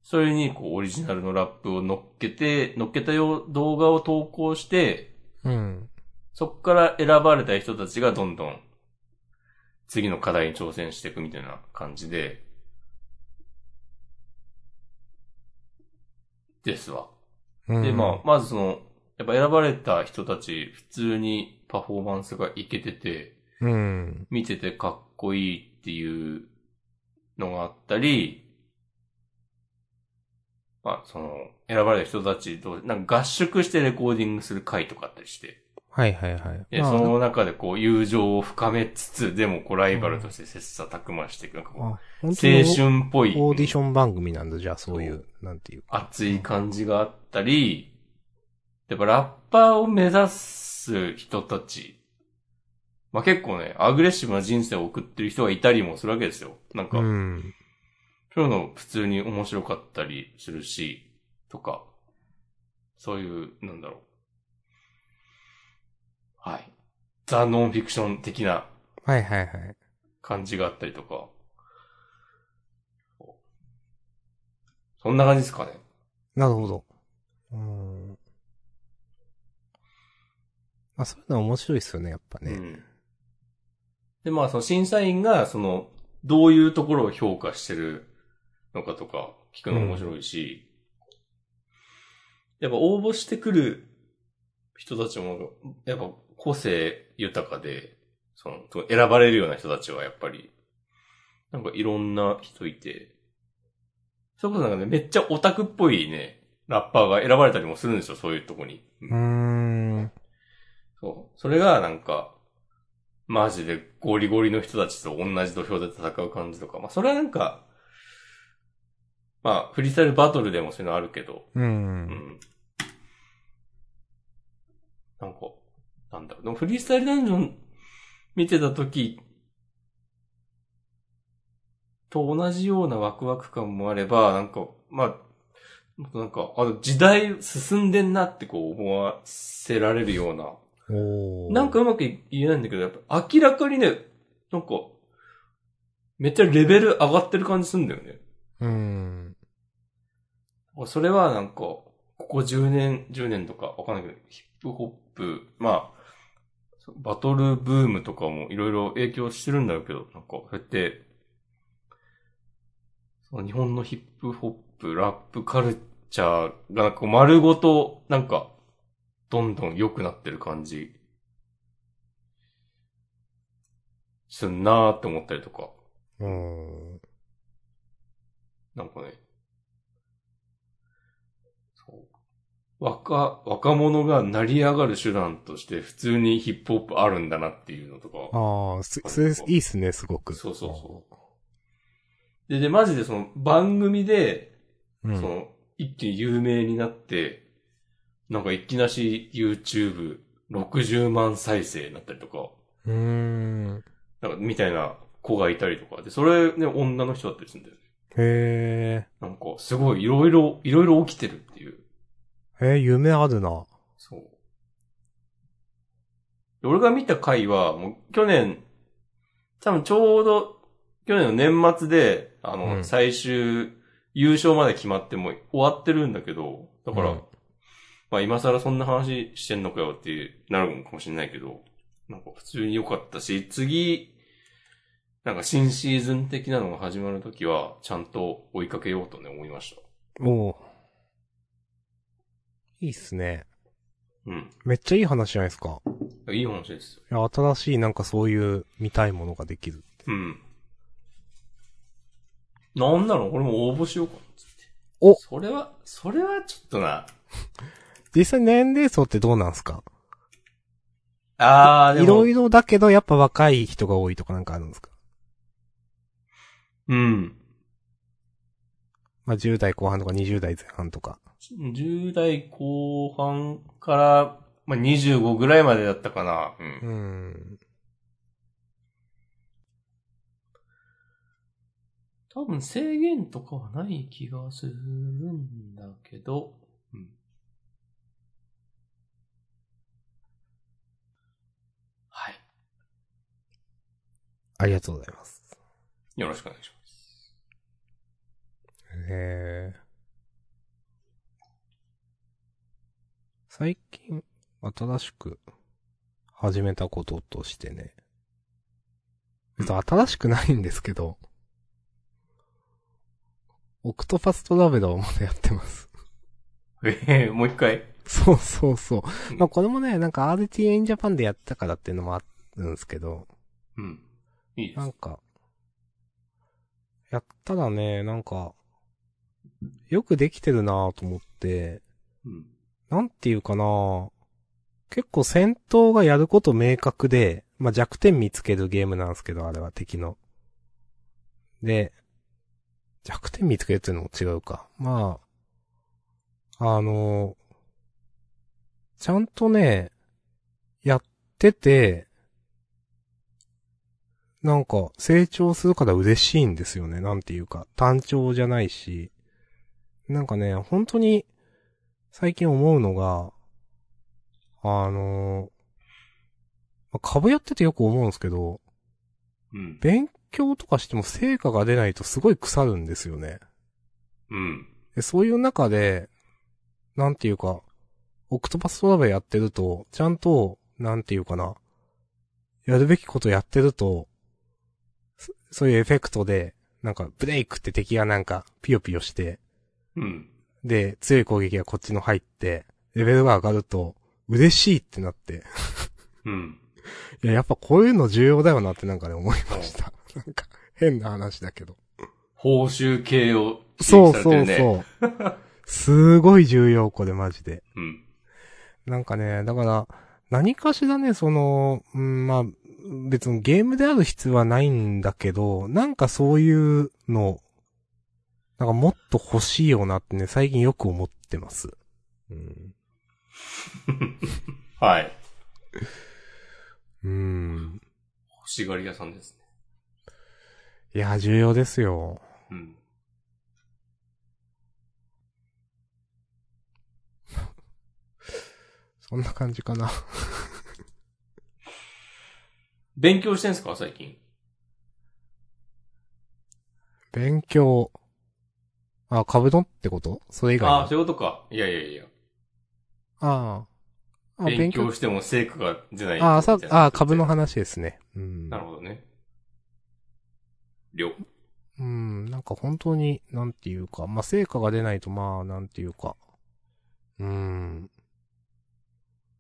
それにこうオリジナルのラップを乗っけて、乗っけたよう動画を投稿して、うん。そっから選ばれた人たちがどんどん次の課題に挑戦していくみたいな感じで、ですわ。うんで、まあ、まずその、やっぱ選ばれた人たち、普通にパフォーマンスがいけてて、うん。見ててかっこいいっていうのがあったり、まあ、その、選ばれた人たちと、なんか合宿してレコーディングする回とかあったりして、はいはいはい。で、まあその中でこう、友情を深めつつ、でもこう、ライバルとして切磋琢磨していく、なんかこう、青春っぽい、オーディション番組なんだ、じゃあそういう、なんていうか。熱い感じがあったり、やっぱラッパーを目指す人たち、まあ結構ね、アグレッシブな人生を送ってる人がいたりもするわけですよ。なんか、うん。そういうの普通に面白かったりするし、とか、そういう、なんだろう。はい。ザ・ノンフィクション的なはいはいはい。感じがあったりとか。そんな感じですかね。なるほど。うん。まあそういうのは面白いですよね、やっぱね。うん。で、まあ、その審査員が、その、どういうところを評価してるのかとか、聞くの面白いし、やっぱ応募してくる人たちも、やっぱ個性豊かで、その、選ばれるような人たちはやっぱり、なんかいろんな人いて、それこそなんかね、めっちゃオタクっぽいね、ラッパーが選ばれたりもするんですよ、そういうとこに。うーん。そう。それがなんか、マジでゴリゴリの人たちと同じ土俵で戦う感じとか。まあそれはなんか、まあフリースタイルバトルでもそういうのあるけど、う。うんん。なんか、なんだろう。でもフリースタイルダンジョン見てた時と同じようなワクワク感もあれば、なんか、まあ、なんか、あの時代進んでんなってこう思わせられるような、なんかうまく言えないんだけど、やっぱ明らかにね、なんか、めっちゃレベル上がってる感じするんだよね。うん。それはなんか、ここ10年、10年とかわかんないけど、ヒップホップ、まあ、バトルブームとかもいろいろ影響してるんだろうけど、なんか、そうやって、その日本のヒップホップ、ラップカルチャーがなんか丸ごと、なんか、どんどん良くなってる感じ、すんなーって思ったりとか、うん。なんかね、そう。若、若者が成り上がる手段として普通にヒップホップあるんだなっていうのとか。ああ、す、それ、いいっすね、すごく。そうそうそう。で、で、マジでその番組で、う。うん。その、一気に有名になって、なんかいきなし YouTube60 万再生になったりとか、うーん。なんかみたいな子がいたりとか、で、それね、女の人だったりするんだよね。へなんか、すごいいろいろ、いろいろ起きてるっていう。え。えー、夢あるな。そう。で俺が見た回は、もう去年、多分ちょうど、去年の年末で、あの、うん最終、優勝まで決まってもう終わってるんだけど、だから、うんまあ今更そんな話してんのかよってなるかもしれないけど、なんか普通に良かったし、次、なんか新シーズン的なのが始まるときは、ちゃんと追いかけようとね、思いました。おお。いいっすね。うん。めっちゃいい話じゃないですか。いい話ですよ。いや、新しいなんかそういう見たいものができる。うん。なんなの？俺も応募しようかなっつって。おそれは、それはちょっとな。実際年齢層ってどうなんすか？あー、でも。いろいろだけどやっぱ若い人が多いとかなんかあるんですか？うん。まあ、10代後半とか20代前半とか。10代後半から、まあ、25ぐらいまでだったかな。うん。うーん。多分制限とかはない気がするんだけど、うん。はい。ありがとうございます。よろしくお願いします。へえ。最近、新しく始めたこととしてね。別に新しくないんですけど、オクトパストラベラーをまだやってます。ええもう一回？そうそうそうう。んまあこれもね、なんか RTA in Japan でやったからっていうのもあるんですけど、うん。いいです。なんか、やったらね、なんか、よくできてるなぁと思って、うん。なんていうかな結構戦闘がやること明確で、まあ、弱点見つけるゲームなんですけど、あれは敵の。で、弱点見つけるっていうのも違うか。まあ、あのちゃんとね、やってて、なんか成長するから嬉しいんですよね。なんていうか、単調じゃないし。なんかね、本当に、最近思うのが、あのまあ株やっててよく思うんですけど、うん。勉強とかしても成果が出ないとすごい腐るんですよね。うん。でそういう中で、なんていうか、オクトパストラベルやってると、ちゃんと、なんていうかな、やるべきことやってると、そそういうエフェクトで、なんか、ブレイクって敵がなんか、ピヨピヨして、うん。で、強い攻撃がこっちの入って、レベルが上がると、嬉しいってなって、うん。いや、やっぱこういうの重要だよなってなんかね、思いました。なんか、変な話だけど。報酬系をそう。そうそう。すごい重要、これマジで。うん。なんかね、だから、何かしらね、その、うん、まあ、別にゲームである必要はないんだけど、なんかそういうの、なんかもっと欲しいよなってね、最近よく思ってます。うん。はい。うん。欲しがり屋さんですね。いや、重要ですよ。うん。そんな感じかな。勉強してんすか最近？勉強。あ、株丼ってこと？それ以外ああ、のそういうことか。いやいやいや。ああ。あ、勉強しても成果が出ない。ああ、さみたい、なあ株の。話ですね。うん。なるほどね。了。うん、なんか本当に、なんていうか、まあ、成果が出ないと、まあ、なんていうか。うん。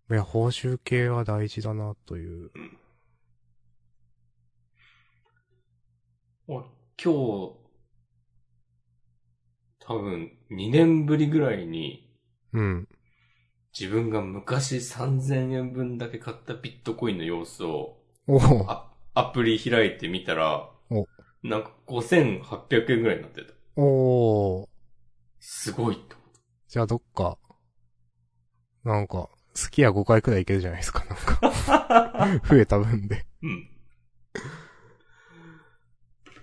いや、報酬系は大事だな、という。俺、今日、多分、2年ぶりぐらいに、うん。自分が昔3000円分だけ買ったビットコインの様子をおおアアプリ開いてみたらお、なんか5800円ぐらいになってた。おーすごいと。じゃあどっか、なんか、スキヤ5回くらいいけるじゃないですか、なんか。増えた分で。うん。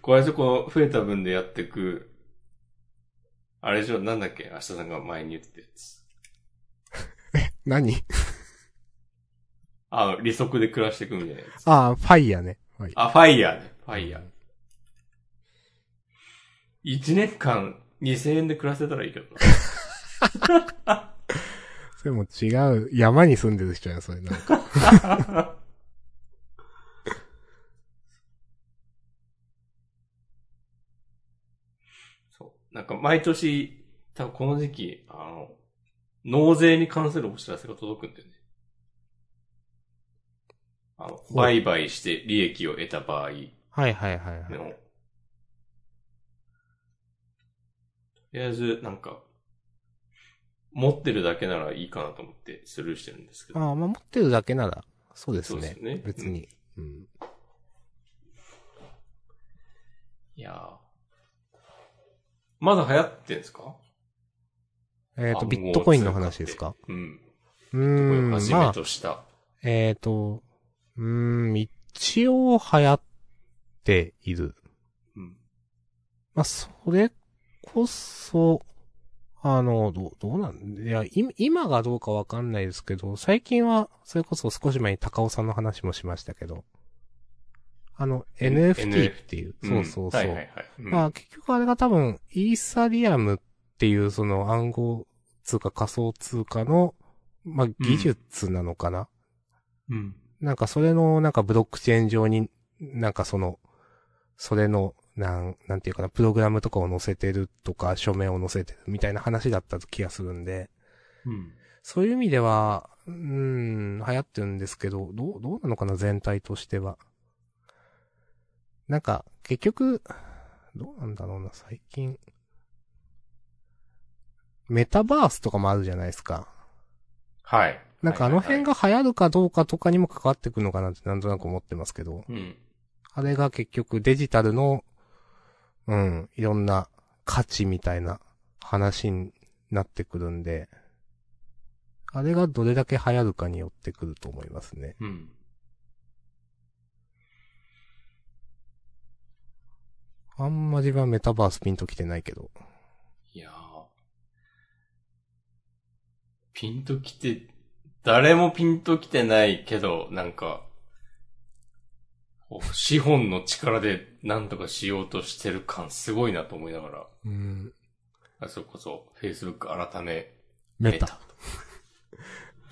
これでこの増えた分でやっていく、あれでしょ、なんだっけ？明日さんが前に言ってたやつ。何？あの、利息で暮らしていくみたいなやつ。ああ、ファイヤーね。はい。あ、ファイヤーね。ファイヤー。1年間2000円で暮らせたらいいけどな。それも違う、山に住んでる人や、それなんか。なんか毎年、多分この時期、あの、納税に関するお知らせが届くんだよね。あの、う売買して利益を得た場合はいはいはいはい。の、とりあえず、なんか、持ってるだけならいいかなと思ってスルーしてるんですけど。ああ、まあ、持ってるだけなら、そうですね。そうですね別に。うん。いやーまだ流行ってんすか？えっ、と、暗号ビットコインの話ですか？うん。うーん、はじまあ、めとした。えっ、と、うーん、一応流行っている。うん。まあ、それこそ、あの、どう、どうなんいや、い今がどうかわかんないですけど、最近は、それこそ少し前に高尾さんの話もしましたけど、あの、NFT っていう、そうそうそう。はいはいはい。うんまあ結局あれが多分、イーサリアムっていうその暗号通貨仮想通貨の、まあ技術なのかな、うん。なんかそれのなんかブロックチェーン上に、なんかその、それの、なん、なんていうかな、プログラムとかを載せてるとか、署名を載せてるみたいな話だった気がするんで、うん。そういう意味では、うーん、流行ってるんですけど、どう、どうなのかな、全体としては。なんか、結局、どうなんだろうな、最近。メタバースとかもあるじゃないですか。はい。なんかあの辺が、が流行るかどうかとかにも関わってくるのかなってなんとなく思ってますけど。うん。あれが結局デジタルの、うん、いろんな価値みたいな話になってくるんで、あれがどれだけ流行るかによってくると思いますね。うん。あんま自分はメタバースピンときてないけど。いやーピンときて、誰もピンときてないけど、なんか、資本の力で何とかしようとしてる感すごいなと思いながら、うん。あそれこそ Facebook 改め、メタ。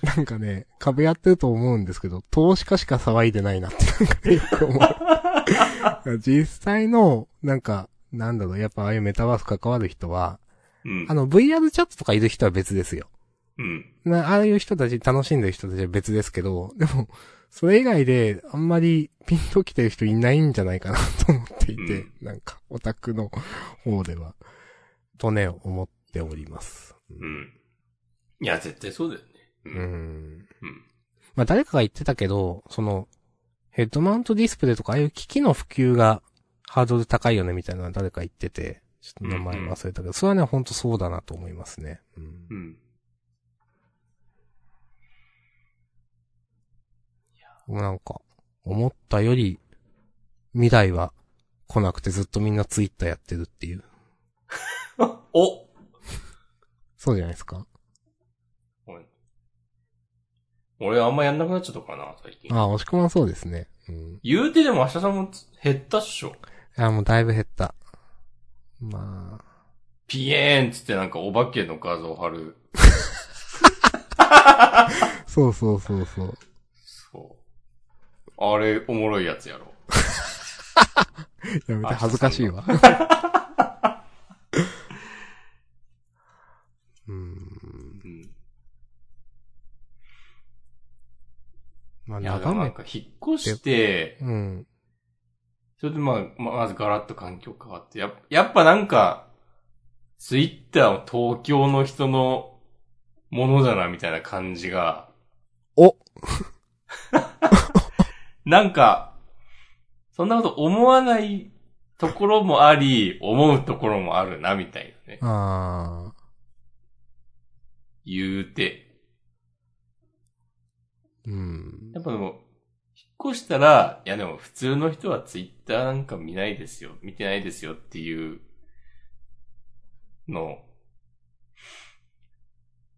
なんかね、株やってると思うんですけど、投資家しか騒いでないなってなんかねよく思う。実際の、なんか、なんだろう、やっぱああいうメタバース関わる人は、うん。あの VR チャットとかいる人は別ですよ。うん。な、ああいう人たち、楽しんでる人たちは別ですけど、でも、それ以外で、あんまりピンと来てる人いないんじゃないかなと思っていて、うんなんか、オタクの方では、とね、思っております。うん。いや、絶対そうだよね。う。うんん。うん。まあ、誰かが言ってたけど、その、ヘッドマウントディスプレイとか、ああいう機器の普及がハードル高いよね、みたいなのは誰か言ってて、ちょっと名前忘れたけど、それはね、ほんとそうだなと思いますね。うんうん。もうなんか、思ったより、未来は来なくてずっとみんなツイッターやってるっていう。おそうじゃないですか。俺俺あんまやんなくなっちゃったかな、最近。ああ、押し込まんそうですね。うん。い言うてでも明日さんも減ったっしょ。や、もうだいぶ減った。まあ、ピエーンつってなんかお化けの画像貼る。そうそうそうそう。そう。あれ、おもろいやつやろ。やめて、恥ずかしいわ。うーん。うん。まあ、眺めなん、か引っ越して、うん。それでまあ、ままずガラッと環境変わって、ややっぱなんか、ツイッターは東京の人のものだな、みたいな感じが、お なんか、そんなこと思わないところもあり、思うところもあるな、みたいなね。あ言うて。ー。うん。やっぱでも、引っ越したら、いやでも普通の人はツイッターなんか見ないですよ、見てないですよっていうの、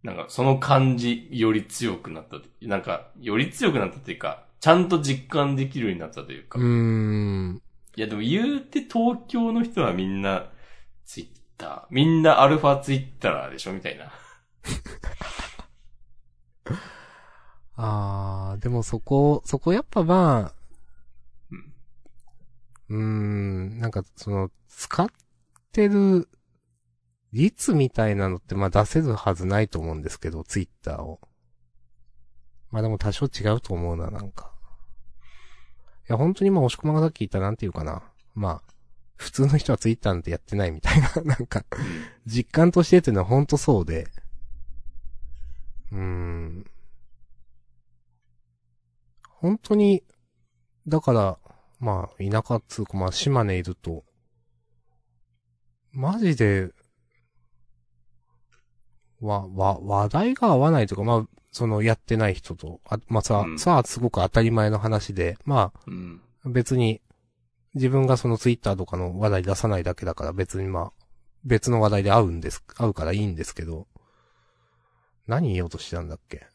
なんかその感じより強くなったと。なんか、より強くなったというか、ちゃんと実感できるようになったというか。うーん。いやでも言うて東京の人はみんなツイッター、みんなアルファツイッターでしょみたいな。あー、でもそこ、そこやっぱまあ、うーん、なんかその、使ってる率みたいなのってまあ出せるはずないと思うんですけど、ツイッターを。まあでも多少違うと思うな、なんか。いや、本当にまあ、押し込まがさっき言ったなんていうかな。まあ、普通の人はツイッターなんてやってないみたいな、なんか、実感としてっていうのは本当そうで。うーん。本当に、だから、まあ、田舎っつうか、まあ、島根いると、マジで、わ、わ、話題が合わないとか、まあ、その、やってない人と、あ、まあさ、うん。さあ、すごく当たり前の話で、まうん。あ、別に、自分がそのツイッターとかの話題出さないだけだから別にまあ、別の話題で会うんです、会うからいいんですけど、何言おうとしてたんだっけ？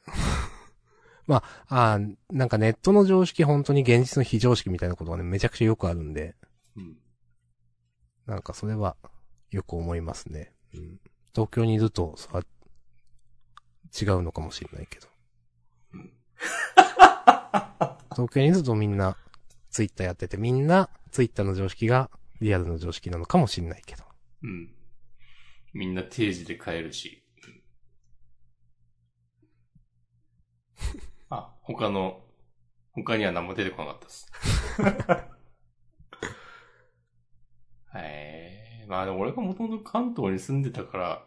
まあ、あーなんかネットの常識本当に現実の非常識みたいなことがね、めちゃくちゃよくあるんで、うん。なんかそれはよく思いますね。うん、東京にいると、それは違うのかもしれないけど。東京にいるとみんなツイッターやってて、みんなツイッターの常識がリアルの常識なのかもしれないけど。うん。みんな定時で帰るし。あ、他の、他には何も出てこなかったです。え ー、まあでも俺がもともと関東に住んでたから、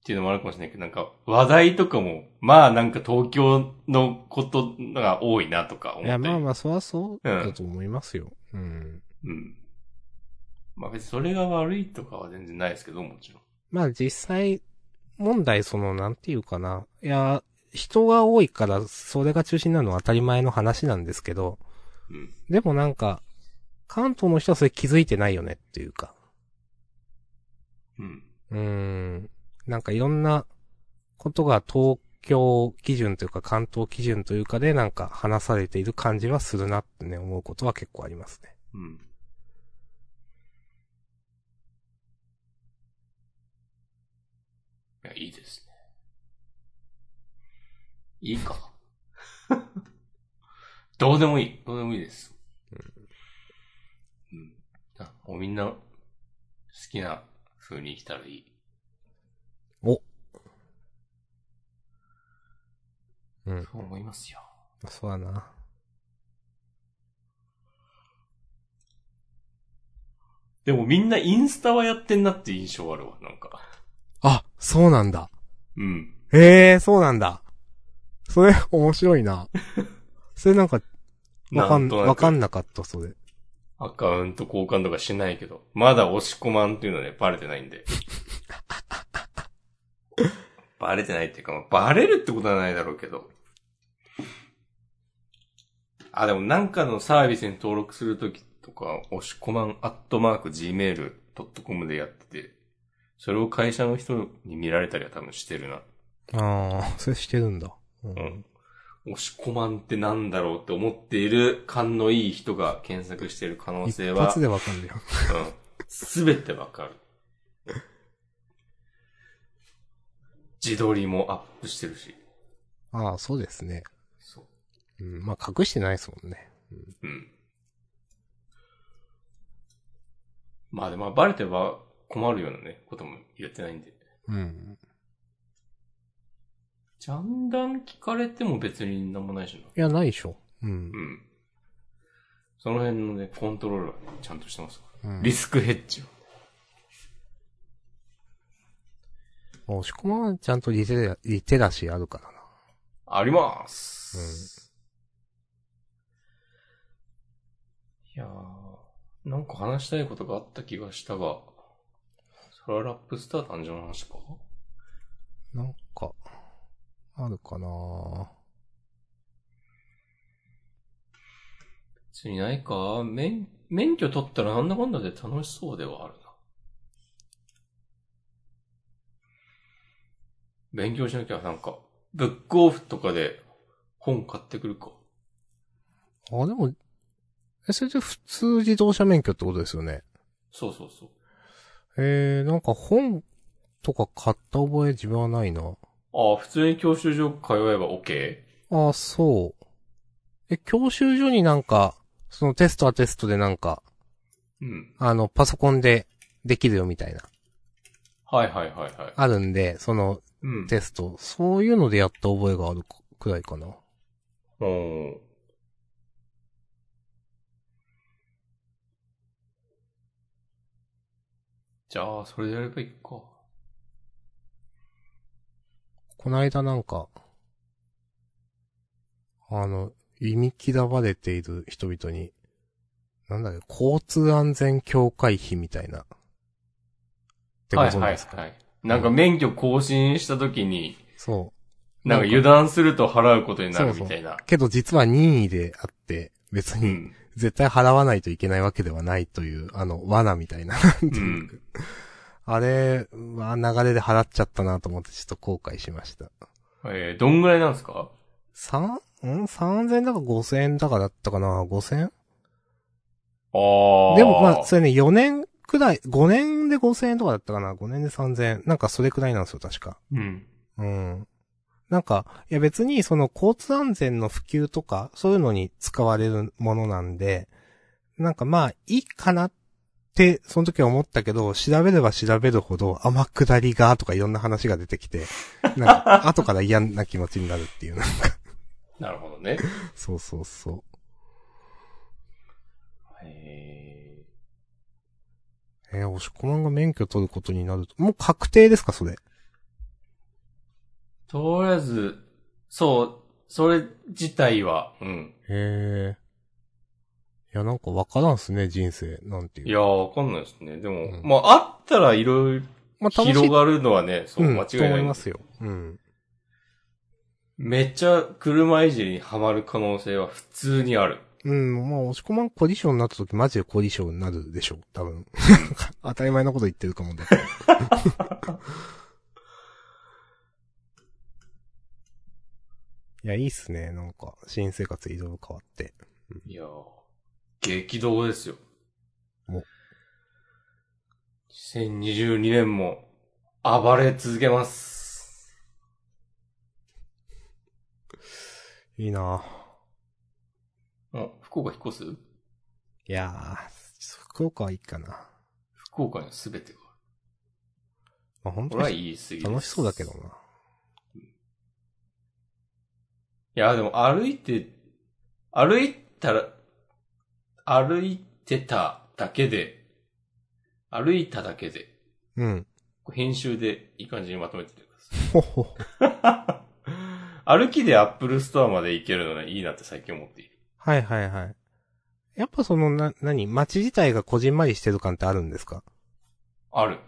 っていうのもあるかもしれないけど、なんか話題とかも、まあなんか東京のことが多いなとか思ったり。いや、まあまあ、そりゃそうだと思いますよ。うん。うん。まあ別にそれが悪いとかは全然ないですけど、もちろん。まあ実際、問題その、なんていうかな。いや、人が多いから、それが中心なのは当たり前の話なんですけど、うん。でもなんか、関東の人はそれ気づいてないよねっていうか。うん。うーん。なんかいろんなことが東京基準というか関東基準というかでなんか話されている感じはするなってね、思うことは結構ありますね。うん。いや、いいですね。いいか。どうでもいい。どうでもいいです。うん。あもうみんな、好きな風に生きたらいい。お。うん。そう思いますよ。そうだな。でもみんなインスタはやってんなって印象あるわ、なんか。あ、そうなんだ。うん。へえ、そうなんだ。それ、面白いな。それなんか、わかん、わかんなかった、それ。アカウント交換とかしないけど、まだ押し込まんっていうのはね、バレてないんで。バレてないっていうか、まあバレるってことはないだろうけど。あ、でもなんかのサービスに登録するときとか、押し込まんアットマーク gmail.com でやってて、それを会社の人に見られたりは多分してるな。ああ、それしてるんだ。うんうん。押し込まんってなんだろうって思っている勘のいい人が検索している可能一性は発、でわかんるよ。うん。すべてわかる。自撮りもアップしてるし。ああ、そうですね。そう。うん、まあ隠してないですもんね。うん。まあでも、バレては困るようなね、ことも言ってないんで。うん。ジャンダン聞かれても別になんもないしな。いや、ないでしょ。うんう。ん。その辺のね、コントロールは、ね、ちゃんとしてます。うんリスクヘッジを。押し込まはちゃんとリテラリテラシーあるからな。あります。いやー、なんか話したいことがあった気がしたが、それはラップスター誕生の話か？なんか、あるかな別にないか免、免許取ったらなんだかんだで楽しそうではあるな。勉強しなきゃなんか、ブックオフとかで本買ってくるか。あ、でも、え、それで普通自動車免許ってことですよね。そうそうそう。えー、なんか本とか買った覚え自分はないな。ああ、普通に教習所通えば OK? ああ、そう。え、教習所になんか、そのテストはテストでなんか、うん。あの、パソコンでできるよみたいな、はいはいはいはい。あるんで、そのうん。テスト、そういうのでやった覚えがあるくらいかな。うん。じゃあ、それでやればいいか。この間なんか、あの、忌み嫌われている人々に、なんだっけ、交通安全協会費みたいな。ってごはいはいはい。なんか免許更新した時に、そう。なんか油断すると払うことになるみたいな。けど実は任意であって、別にうん。絶対払わないといけないわけではないという、あの、罠みたいな。うん。あれは流れで払っちゃったなと思ってちょっと後悔しました。えー、どんぐらいなんですか？三ん ?3000 だか5000円だかだったかな ?5000? ああ。でもまあ、それね、4年くらい、5年で5000円とかだったかな ?5 年で3000円。なんかそれくらいなんですよ、確か。うん。うん。なんか、いや別にその交通安全の普及とか、そういうのに使われるものなんで、なんかまあ、いいかなって、その時は思ったけど、調べれば調べるほど、天下りが、とかいろんな話が出てきて、なんか、後から嫌な気持ちになるっていう、なんか、なるほどね。そうそうそう。ええー、押し込まんが免許取ることになると、もう確定ですか、それ？ー、とりあえず、そう、それ自体は、うん。へえ。いや、なんかわからんっすね、人生。なんていう。いやー、わかんないですね。でも、うんまあ、あったらいろいろ。広がるのはね、そう、うん、間違いとない。思いますよ。うん。めっちゃ車いじりにはまる可能性は普通にある。うん、まあ、押し込まんコディションになった時、マジでコディションになるでしょう、多分。当たり前のこと言ってるかもだけど。いや、いいっすね、なんか、新生活いろいろ変わって。いやー、激動ですよ。お2022年も暴れ続けます。いいなあ、福岡引っ越す？いやー、福岡はいいかな。福岡には全てが。まあ、本当これはに言い過ぎです。楽しそうだけどな。いや、でも歩いて、歩いたら、歩いてただけで、歩いただけで、うん。編集でいい感じにまとめててください。歩きでアップルストアまで行けるのね、いいなって最近思っている。はいはいはい。やっぱそのな、何？街自体がこじんまりしてる感ってあるんですか？ある。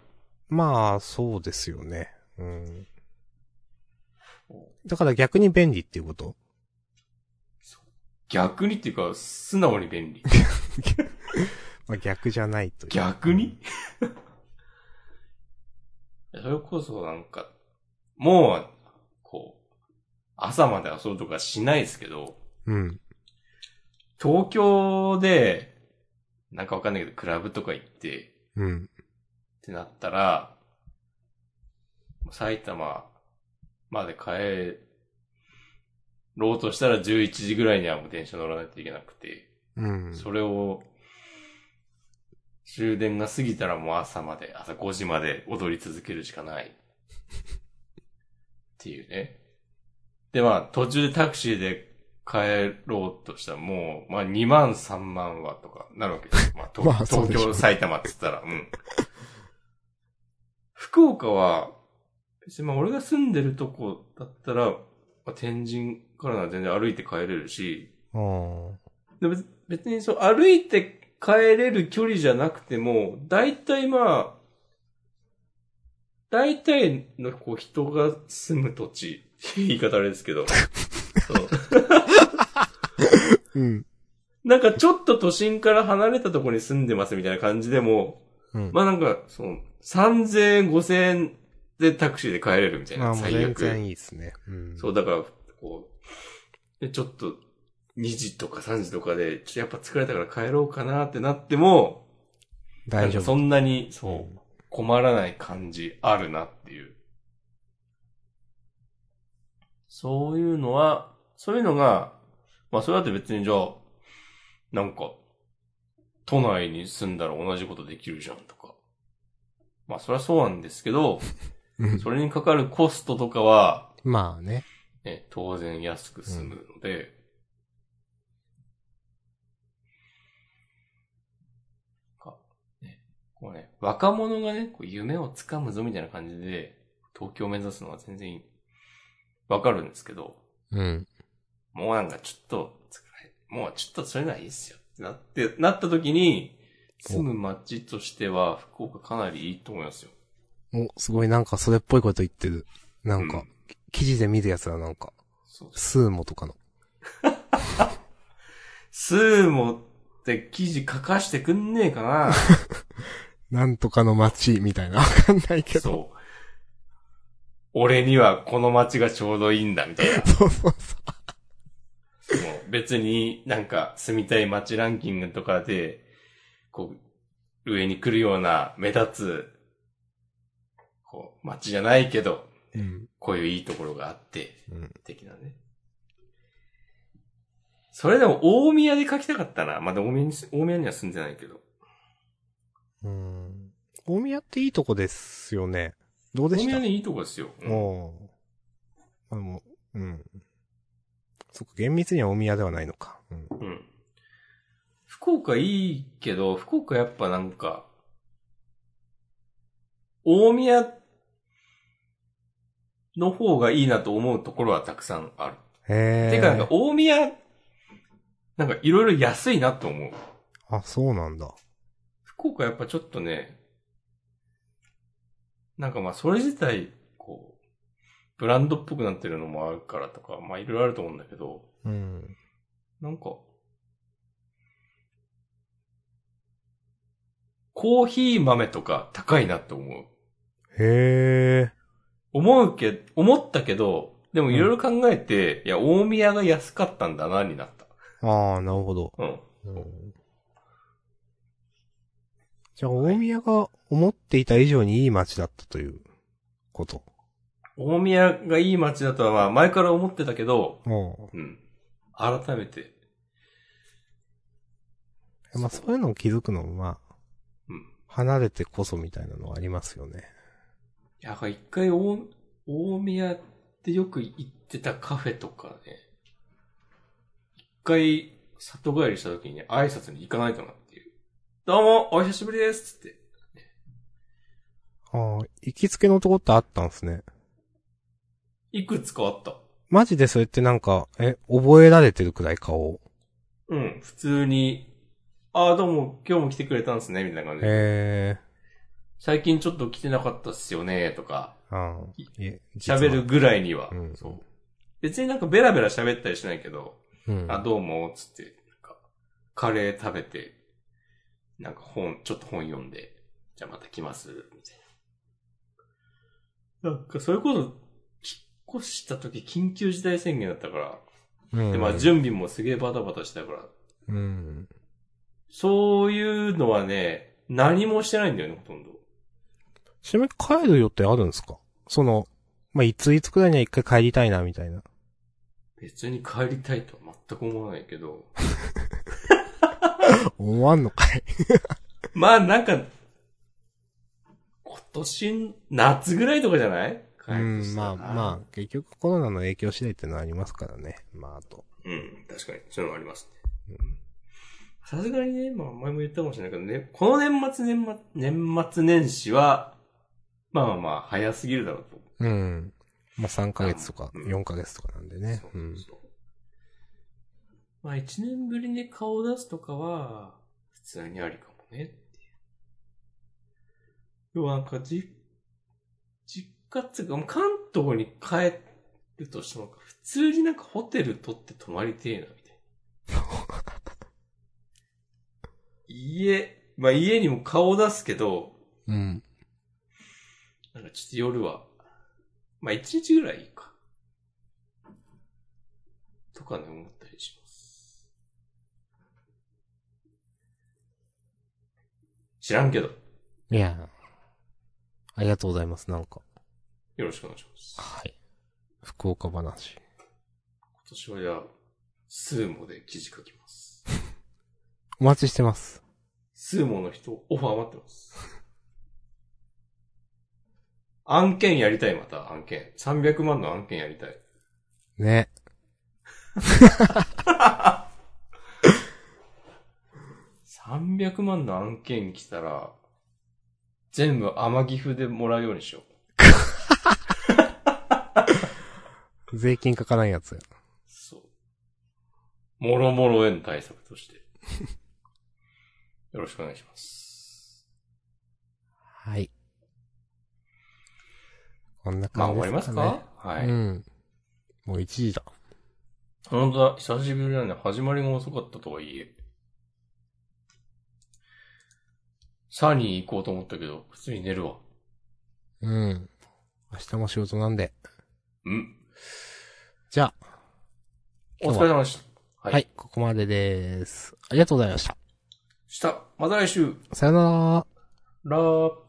まあ、そうですよね。うん。だから逆に便利っていうこと？逆にっていうか、素直に便利。まあ逆じゃないという。逆に？それこそなんか、もう、こう、朝まで遊ぶとかしないですけど、うん。東京で、なんかわかんないけど、クラブとか行って、うん。ってなったら、埼玉まで帰ろうとしたら11時ぐらいにはもう電車乗らないといけなくて、うん。それを、終電が過ぎたらもう朝まで、朝5時まで踊り続けるしかない。っていうね。で、まあ、途中でタクシーで帰ろうとしたらもう、まあ2万3万はとかなるわけ です。まあ、とまあ東京、埼玉って言ったら、うん。福岡は、別にまあ俺が住んでるとこだったら、まあ、天神からなら全然歩いて帰れるし、で別別にそう、歩いて帰れる距離じゃなくても、大体まあ、大体のこう人が住む土地、言い方あれですけど、そう うん。なんかちょっと都心から離れたところに住んでますみたいな感じでも、うん。まあなんか、その、3000円、5000円でタクシーで帰れるみたいな、まあもう最悪。全然いいですね。うん。そう、だから、こう、で、ちょっと、2時とか3時とかで、ちょっとやっぱ疲れたから帰ろうかなってなっても、大丈夫。そんなに、そうう、ん困らない感じあるなっていう。そういうのは、そういうのが、まあそれだって別にじゃあ、なんか、都内に住んだら同じことできるじゃんとか。まあそれはそうなんですけど、う んそれにかかるコストとかは、まあね。ね、当然安く済むので、かね、こうね、若者がね、こう夢をつかむぞみたいな感じで、東京を目指すのは全然わかるんですけど、うん。もうなんかちょっと、もうちょっとそういうのはいいっすよ。ってなって、なった時に、住む街としては、福岡かなりいいと思いますよ。お、すごいなんかそれっぽいこと言ってる。なんか、うん記事で見るやつはなんか、スーモとかの。スーモって記事書かしてくんねえかな なんとかの街みたいな。わかんないけど。そう。俺にはこの街がちょうどいいんだ、みたいな。そうそうそもう別になんか住みたい街ランキングとかで、こう、上に来るような目立つ、こう、街じゃないけど、う。うん。こういういいところがあって、うん。的なね。それでも大宮で書きたかったな。まだ大宮にす、大宮には住んでないけど。うん。大宮っていいとこですよね。どうでした？大宮ね、いいとこですよ。うんあの、うん。そっか、厳密には大宮ではないのか。うん。うん。福岡いいけど、福岡やっぱなんか、大宮の方がいいなと思うところはたくさんある。へえ。てかなんか大宮、なんかいろいろ安いなと思う。あ、そうなんだ。福岡やっぱちょっとね、なんかまあそれ自体、こう、ブランドっぽくなってるのもあるからとか、まあいろいろあると思うんだけど、うん。なんか、コーヒー豆とか高いなって思う。へえ。思うけ、思ったけど、でもいろいろ考えて、いや、大宮が安かったんだな、になった。ああ、なるほど。うん。うんじゃあ、大宮が思っていた以上にいい街だったということ。大宮がいい街だとは、まあ、前から思ってたけど、おうん。改めて、うまあ、そういうのを気づくのも、まあ、うん。離れてこそみたいなのはありますよね。いや、一回大、大宮ってよく行ってたカフェとかね、一回里帰りした時にね、挨拶に行かないとなっていう。どうも、お久しぶりですっつって。ああ、行きつけのとこってあったんですね。いくつかあった。マジでそれってなんか、え、覚えられてるくらい顔？を。うん、普通に、ああ、どうも、今日も来てくれたんですね、みたいな感じで。へえ。最近ちょっと来てなかったっすよね、とか、喋る。ぐらいには。うんそう。別になんかベラベラ喋ったりしないけど、うん。あ、どうも、つって、なんか、カレー食べて、なんか本、ちょっと本読んで、じゃあまた来ます、みたいな。なんか、それこそ、引っ越した時緊急事態宣言だったから、うん。で、まあ準備もすげえバタバタしたから、うん。そういうのはね、何もしてないんだよね、ほとんど。ちなみに帰る予定あるんですか？その、まあ、いついつくらいには一回帰りたいな、みたいな。別に帰りたいとは全く思わないけど、思わんのかい まあなんか、今年、夏ぐらいとかじゃない？帰うん、まあまあ、結局コロナの影響次第ってのはありますからね。まあ、あと。うん、確かに、そういうのがありますね。さすがにね、まあ前も言ったかもしれないけどね、この年末年末、年末年始は、まあまあまあ、早すぎるだろうと思う。うん。まあ、3ヶ月とか、うん4ヶ月とかなんでね。そううん。そうまあ一年ぶりに顔を出すとかは、普通にありかもねっていう。要はなんかじ、実家っつうか、関東に帰るとしても、普通になんかホテル取って泊まりてえな、みたいな。家、まあ家にも顔を出すけど、うん。なんかちょっと夜は、まあ一日ぐらいいいか。とかね、思ったりします。知らんけど、いやありがとうございます、なんか。よろしくお願いします。はい。福岡話。今年はじゃあ、スーモで記事書きます。お待ちしてます。スーモの人、オファー待ってます。案件やりたい、また案件。300万の案件やりたい。ね。300万の案件来たら、全部天岐阜でもらうようにしよう。税金かからんやつ。そう。もろもろへの対策として。よろしくお願いします。はい。こんなまあ感じで終わりますすか？ね。かはい。うん。もう1時だ。本当だ、久しぶりなんで始まりが遅かったとはいえ。サニー行こうと思ったけど、普通に寝るわ。うん。明日も仕事なんで。うん。じゃあ、お疲れ様でした。ははい、ここまでです。ありがとうございました。した。また来週。さよなら。ラー。